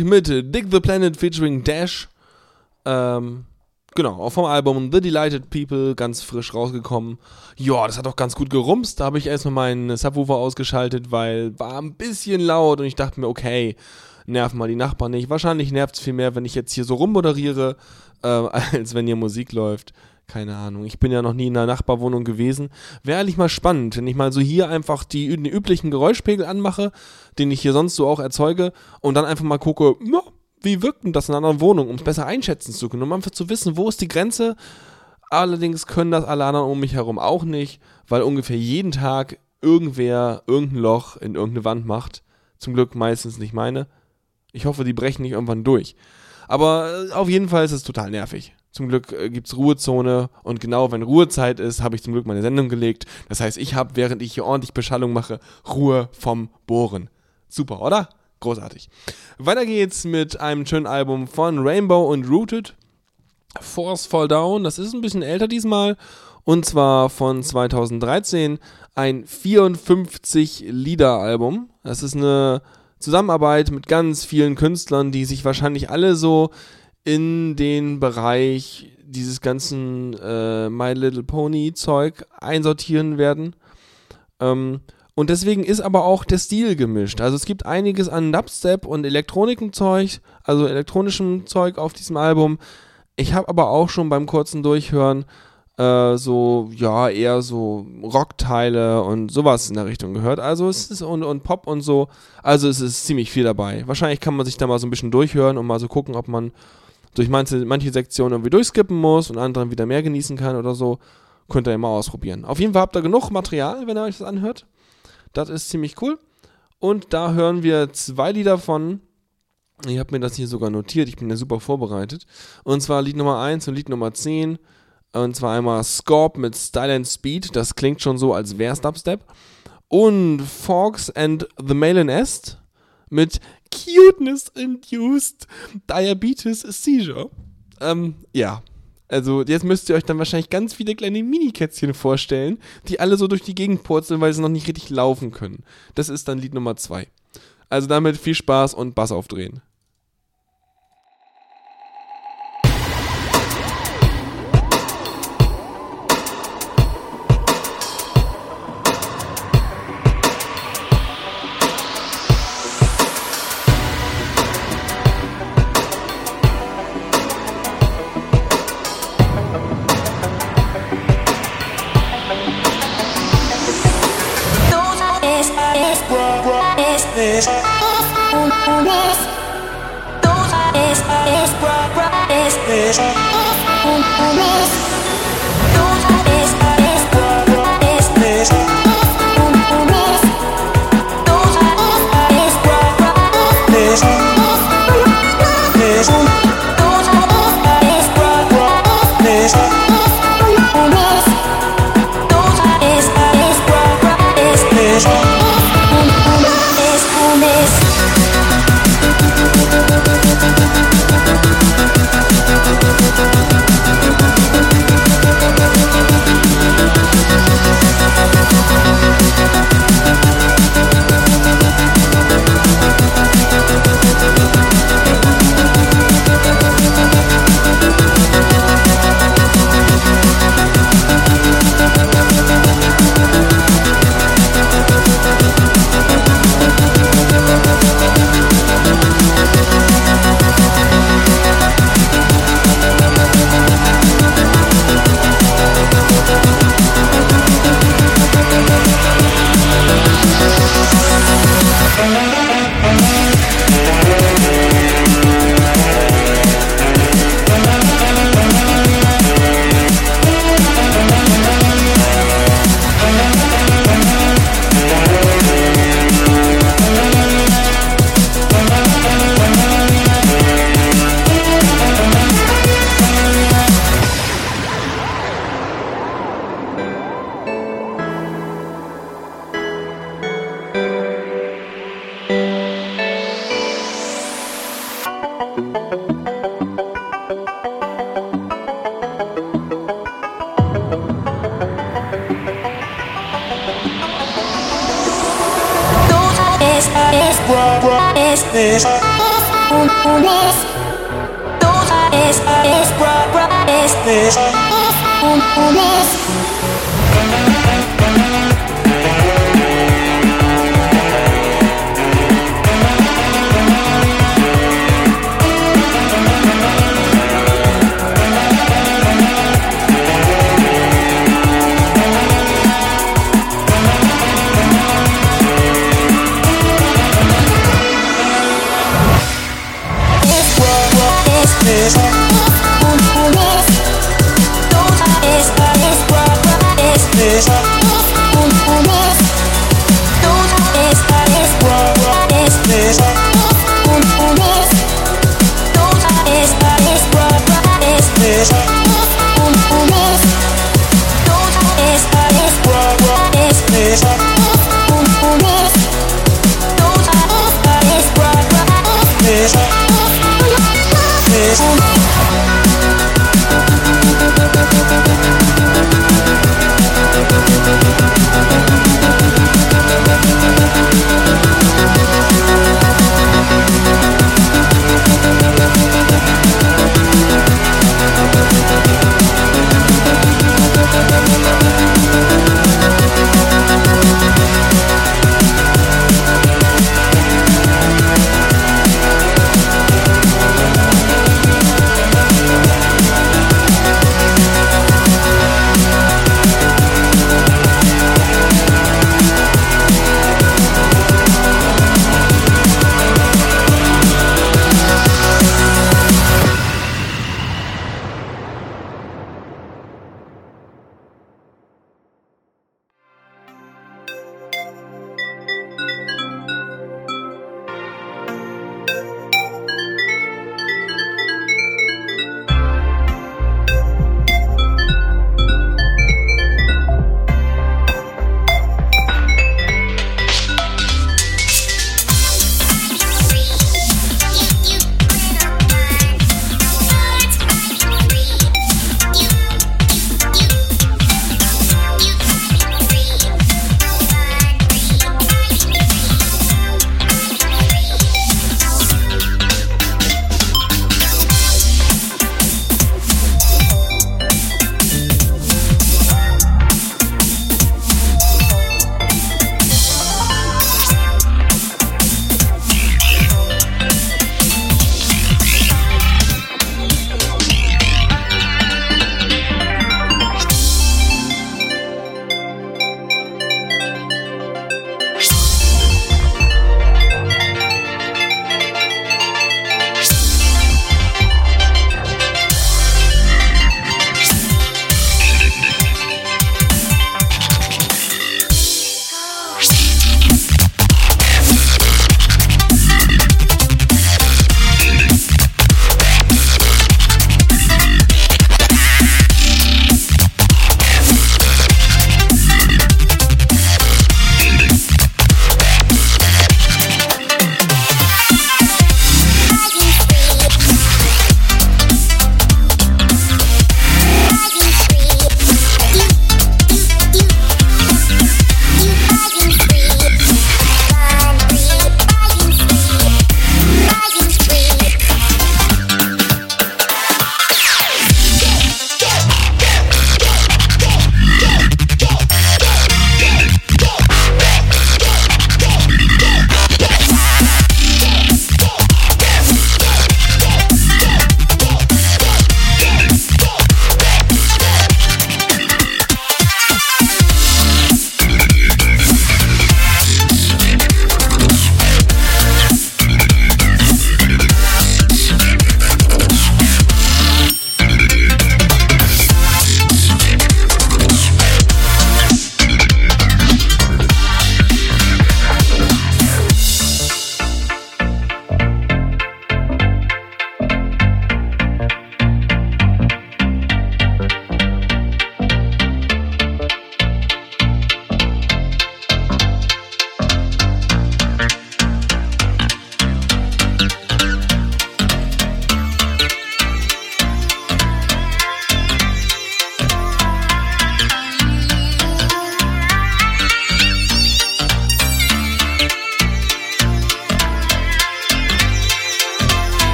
Slink mit Dig the Planet featuring Dash. Ähm, genau, vom Album The Delighted People, ganz frisch rausgekommen. Ja, das hat auch ganz gut gerumst. Da habe ich erstmal meinen Subwoofer ausgeschaltet, weil war ein bisschen laut und ich dachte mir, okay, nerv mal die Nachbarn nicht. Wahrscheinlich nervt es viel mehr, wenn ich jetzt hier so rummoderiere, äh, als wenn hier Musik läuft. Keine Ahnung. Ich bin ja noch nie in einer Nachbarwohnung gewesen. Wäre eigentlich mal spannend, wenn ich mal so hier einfach die, den üblichen Geräuschpegel anmache, den ich hier sonst so auch erzeuge, und dann einfach mal gucke, na, wie wirkt denn das in einer anderen Wohnung, um es besser einschätzen zu können, um einfach zu wissen, wo ist die Grenze. Allerdings können das alle anderen um mich herum auch nicht, weil ungefähr jeden Tag irgendwer irgendein Loch in irgendeine Wand macht. Zum Glück meistens nicht meine. Ich hoffe, die brechen nicht irgendwann durch. Aber äh, auf jeden Fall ist es total nervig. Zum Glück äh, gibt es Ruhezone und genau wenn Ruhezeit ist, habe ich zum Glück meine Sendung gelegt. Das heißt, ich habe, während ich hier ordentlich Beschallung mache, Ruhe vom Bohren. Super, oder? Großartig. Weiter geht's mit einem schönen Album von Rainbow und Rooted. Force Fall Down, das ist ein bisschen älter diesmal. Und zwar von 2013 ein 54-Lieder-Album. Das ist eine Zusammenarbeit mit ganz vielen Künstlern, die sich wahrscheinlich alle so in den Bereich dieses ganzen äh, My Little Pony Zeug einsortieren werden. Ähm, und deswegen ist aber auch der Stil gemischt. Also es gibt einiges an Dubstep und Elektronikenzeug, also elektronischem Zeug auf diesem Album. Ich habe aber auch schon beim kurzen Durchhören äh, so, ja, eher so Rockteile und sowas in der Richtung gehört. Also es ist und, und Pop und so. Also es ist ziemlich viel dabei. Wahrscheinlich kann man sich da mal so ein bisschen durchhören und mal so gucken, ob man durch manche, manche Sektionen irgendwie durchskippen muss und anderen wieder mehr genießen kann oder so. Könnt ihr mal ausprobieren. Auf jeden Fall habt ihr genug Material, wenn ihr euch das anhört. Das ist ziemlich cool. Und da hören wir zwei Lieder von. Ich habe mir das hier sogar notiert, ich bin ja super vorbereitet. Und zwar Lied Nummer 1 und Lied Nummer 10. Und zwar einmal Scorp mit Style and Speed. Das klingt schon so, als wär's Dubstep. Und Fox and the Malin Est mit Cuteness Induced Diabetes Seizure. Ähm, ja. Also, jetzt müsst ihr euch dann wahrscheinlich ganz viele kleine Mini-Kätzchen vorstellen, die alle so durch die Gegend purzeln, weil sie noch nicht richtig laufen können. Das ist dann Lied Nummer 2. Also damit viel Spaß und Bass aufdrehen. es. Un es. Dos es. Es. Es. Un es. Dos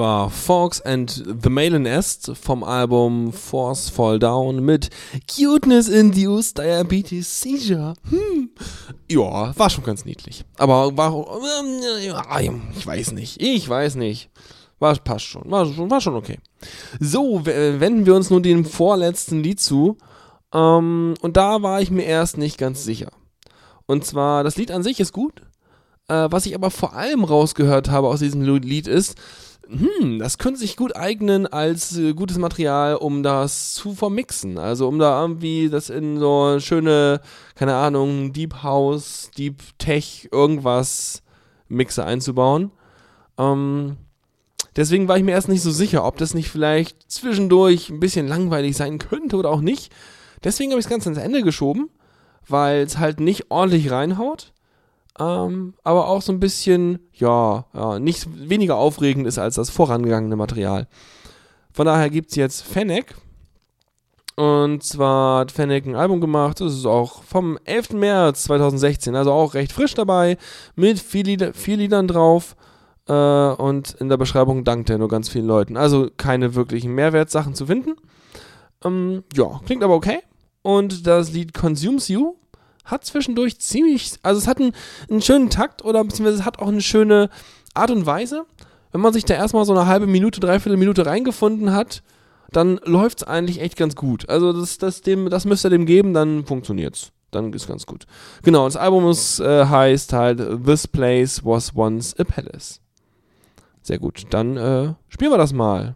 War Fox and the Malin Est vom Album Force Fall Down mit Cuteness Induced Diabetes Seizure. Hm. Ja, war schon ganz niedlich. Aber war, ähm, ich weiß nicht, ich weiß nicht. War, passt schon, war schon, war schon okay. So, wenden wir uns nun dem vorletzten Lied zu. Ähm, und da war ich mir erst nicht ganz sicher. Und zwar, das Lied an sich ist gut. Äh, was ich aber vor allem rausgehört habe aus diesem Lied ist, hm, das könnte sich gut eignen als äh, gutes Material, um das zu vermixen. Also um da irgendwie das in so schöne, keine Ahnung, Deep House, Deep Tech, irgendwas Mixer einzubauen. Ähm, deswegen war ich mir erst nicht so sicher, ob das nicht vielleicht zwischendurch ein bisschen langweilig sein könnte oder auch nicht. Deswegen habe ich es ganz ans Ende geschoben, weil es halt nicht ordentlich reinhaut ähm, aber auch so ein bisschen, ja, ja, nicht weniger aufregend ist als das vorangegangene Material. Von daher gibt es jetzt Fennec. Und zwar hat Fennec ein Album gemacht, das ist auch vom 11. März 2016, also auch recht frisch dabei, mit vier, Lieder, vier Liedern drauf. Äh, und in der Beschreibung dankt er nur ganz vielen Leuten. Also keine wirklichen Mehrwertsachen zu finden. Ähm, ja, klingt aber okay. Und das Lied Consumes You hat zwischendurch ziemlich, also es hat einen, einen schönen Takt oder beziehungsweise es hat auch eine schöne Art und Weise. Wenn man sich da erstmal so eine halbe Minute, dreiviertel Minute reingefunden hat, dann läuft es eigentlich echt ganz gut. Also das, das, dem, das müsst ihr dem geben, dann funktioniert's. Dann ist ganz gut. Genau, das Album ist, äh, heißt halt This Place Was Once a Palace. Sehr gut, dann äh, spielen wir das mal.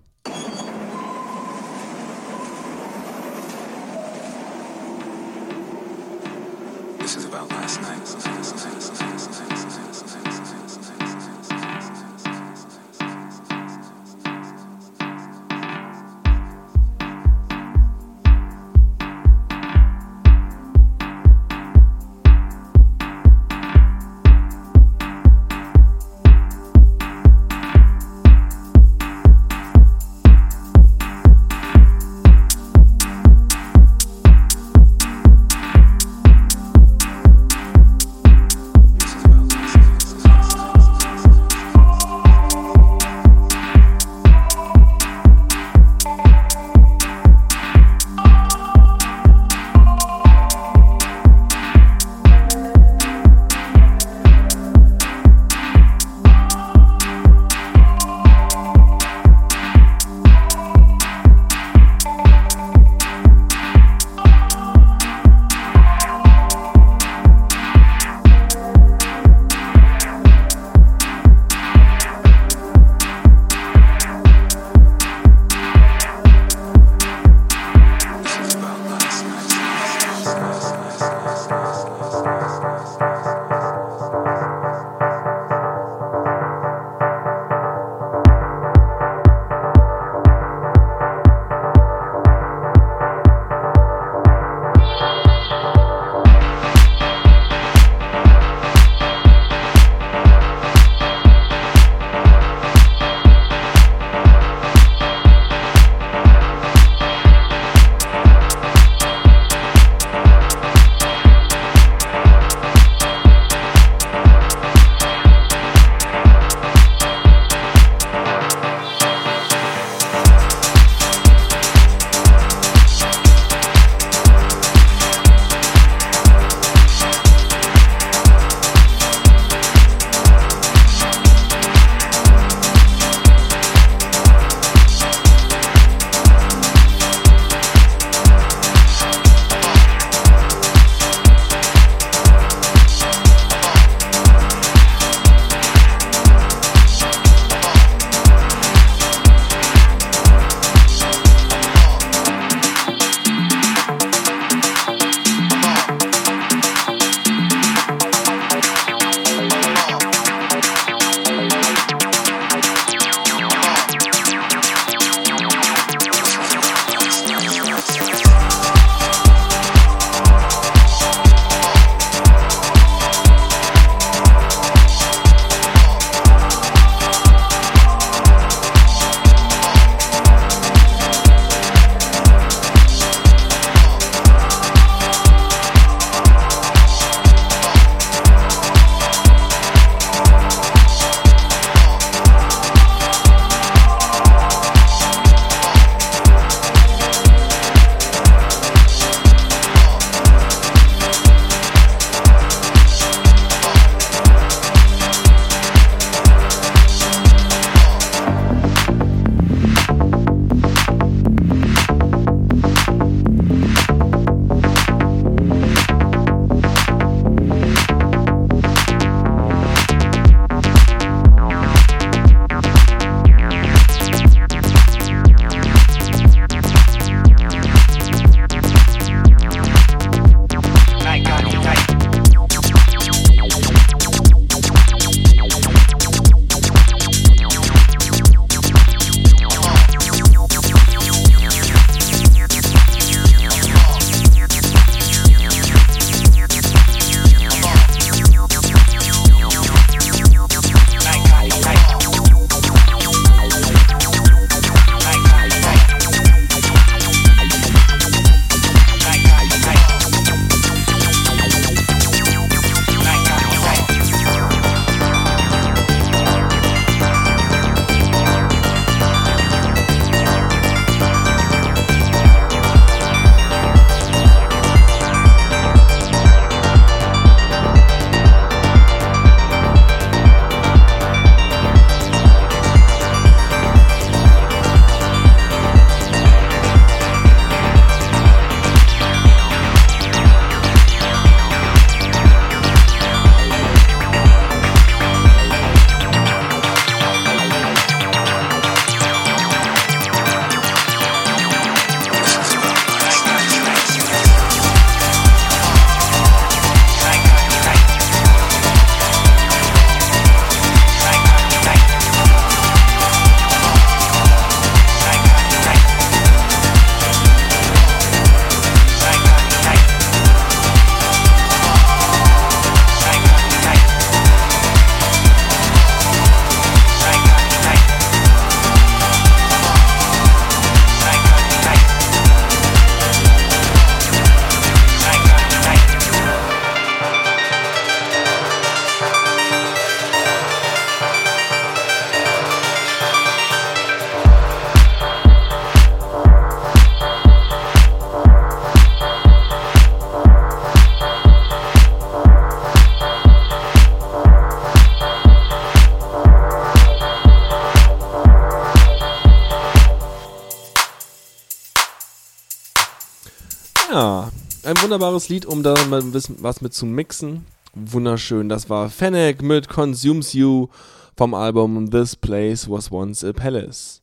Wunderbares Lied, um da mal ein bisschen was mit zu mixen. Wunderschön. Das war Fennec mit Consumes You vom Album This Place Was Once a Palace.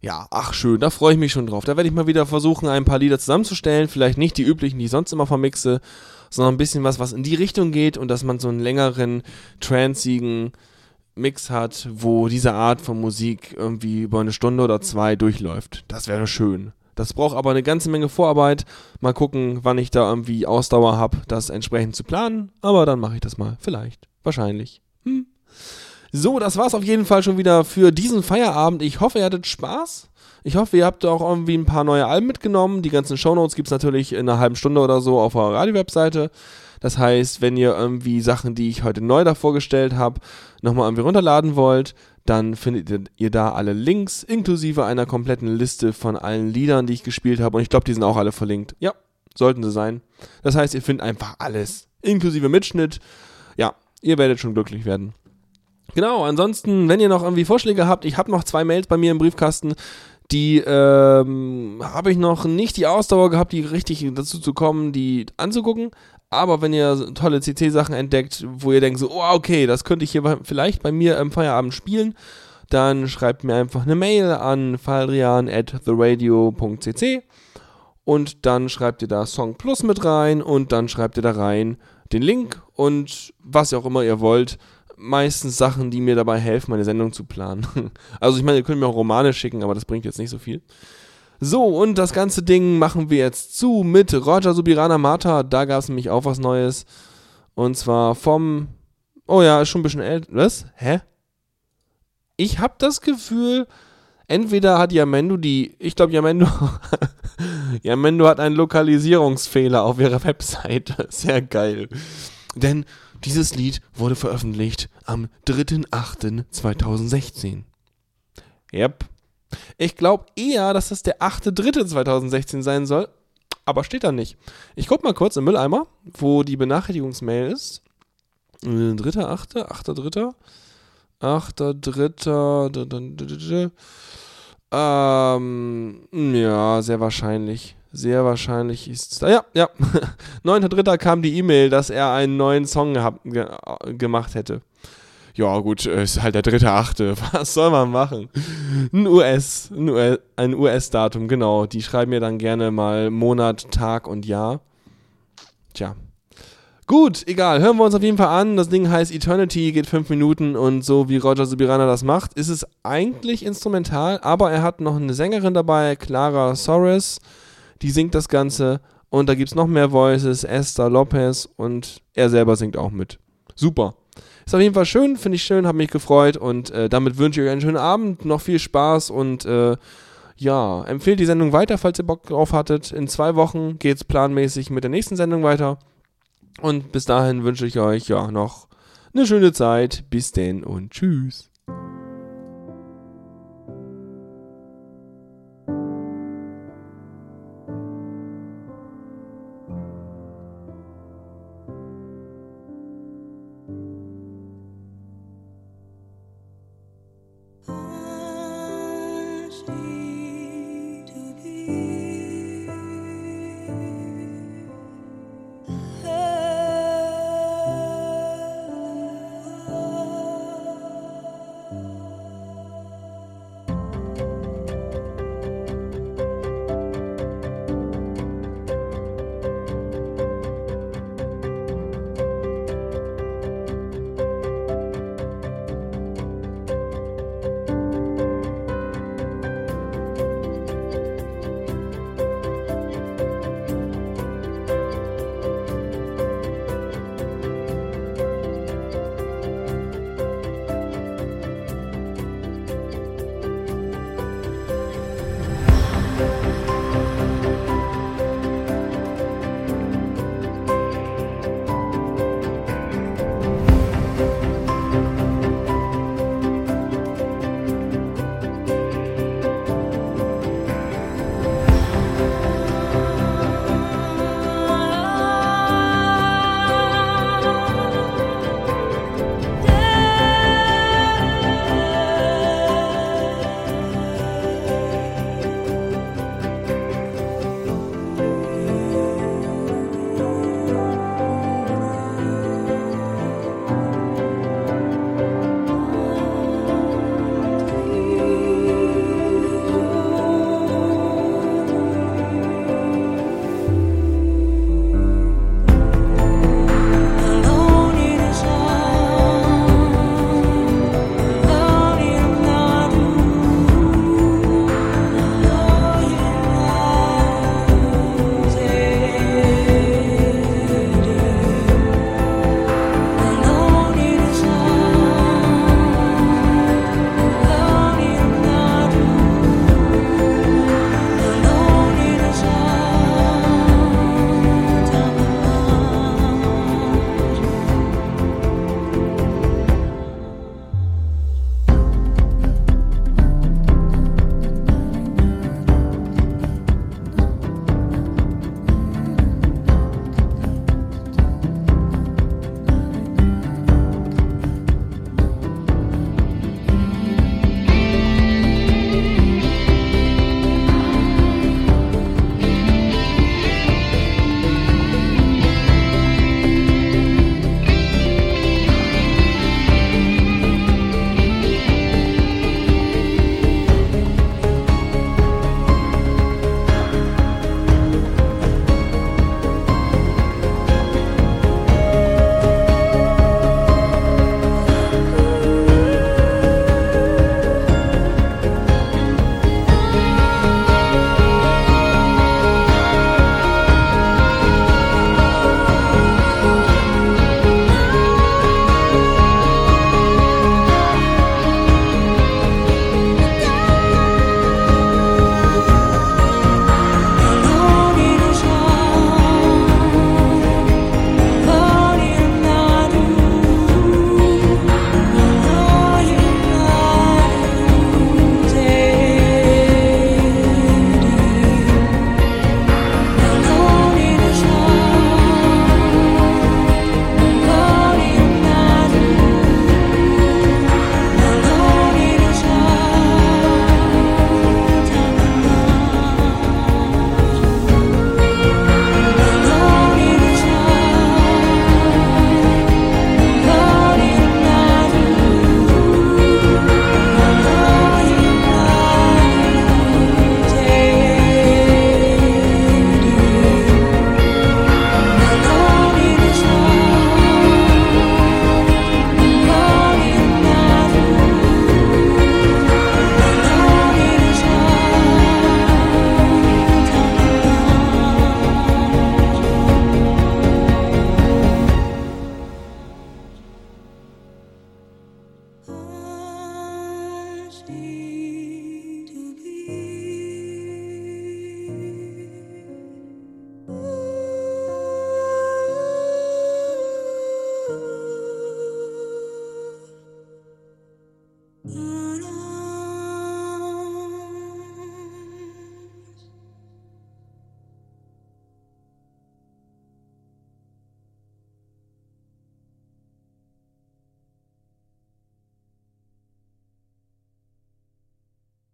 Ja, ach schön, da freue ich mich schon drauf. Da werde ich mal wieder versuchen, ein paar Lieder zusammenzustellen. Vielleicht nicht die üblichen, die ich sonst immer vermixe, sondern ein bisschen was, was in die Richtung geht und dass man so einen längeren, transigen Mix hat, wo diese Art von Musik irgendwie über eine Stunde oder zwei durchläuft. Das wäre schön. Das braucht aber eine ganze Menge Vorarbeit. Mal gucken, wann ich da irgendwie Ausdauer habe, das entsprechend zu planen. Aber dann mache ich das mal. Vielleicht. Wahrscheinlich. Hm. So, das war's auf jeden Fall schon wieder für diesen Feierabend. Ich hoffe, ihr hattet Spaß. Ich hoffe, ihr habt auch irgendwie ein paar neue Alben mitgenommen. Die ganzen Shownotes gibt's natürlich in einer halben Stunde oder so auf eurer Radio-Webseite. Das heißt, wenn ihr irgendwie Sachen, die ich heute neu da vorgestellt habe, nochmal irgendwie runterladen wollt, dann findet ihr da alle Links, inklusive einer kompletten Liste von allen Liedern, die ich gespielt habe. Und ich glaube, die sind auch alle verlinkt. Ja, sollten sie sein. Das heißt, ihr findet einfach alles, inklusive Mitschnitt. Ja, ihr werdet schon glücklich werden. Genau, ansonsten, wenn ihr noch irgendwie Vorschläge habt, ich habe noch zwei Mails bei mir im Briefkasten, die ähm, habe ich noch nicht die Ausdauer gehabt, die richtig dazu zu kommen, die anzugucken. Aber wenn ihr tolle CC-Sachen entdeckt, wo ihr denkt so, oh, okay, das könnte ich hier vielleicht bei mir im Feierabend spielen, dann schreibt mir einfach eine Mail an faldrian at theradio.cc und dann schreibt ihr da Song Plus mit rein und dann schreibt ihr da rein den Link und was auch immer ihr wollt. Meistens Sachen, die mir dabei helfen, meine Sendung zu planen. Also ich meine, ihr könnt mir auch Romane schicken, aber das bringt jetzt nicht so viel. So, und das ganze Ding machen wir jetzt zu mit Roger Subirana Mata. Da gab es nämlich auch was Neues. Und zwar vom. Oh ja, ist schon ein bisschen älter. Was? Hä? Ich habe das Gefühl, entweder hat Yamendo die. Ich glaube, Yamendo. Yamendo hat einen Lokalisierungsfehler auf ihrer Webseite. Sehr geil. Denn dieses Lied wurde veröffentlicht am 3.8.2016. Yep. Ich glaube eher, dass das der 8.3.2016 sein soll, aber steht da nicht. Ich guck mal kurz im Mülleimer, wo die Benachrichtigungsmail ist. 3.8., 8.3., 8.3., ähm, ja, sehr wahrscheinlich. Sehr wahrscheinlich ist. Ja, ja. 9.3. kam die E-Mail, dass er einen neuen Song gehabt, ge gemacht hätte ja gut, ist halt der dritte Achte, was soll man machen? Ein US, ein US-Datum, genau. Die schreiben mir dann gerne mal Monat, Tag und Jahr. Tja. Gut, egal, hören wir uns auf jeden Fall an. Das Ding heißt Eternity, geht fünf Minuten und so wie Roger Subirana das macht, ist es eigentlich instrumental, aber er hat noch eine Sängerin dabei, Clara Soros, die singt das Ganze und da gibt es noch mehr Voices, Esther Lopez und er selber singt auch mit. Super. Ist auf jeden Fall schön, finde ich schön, habe mich gefreut und äh, damit wünsche ich euch einen schönen Abend, noch viel Spaß und äh, ja, empfehlt die Sendung weiter, falls ihr Bock drauf hattet. In zwei Wochen geht es planmäßig mit der nächsten Sendung weiter. Und bis dahin wünsche ich euch ja noch eine schöne Zeit. Bis denn und tschüss.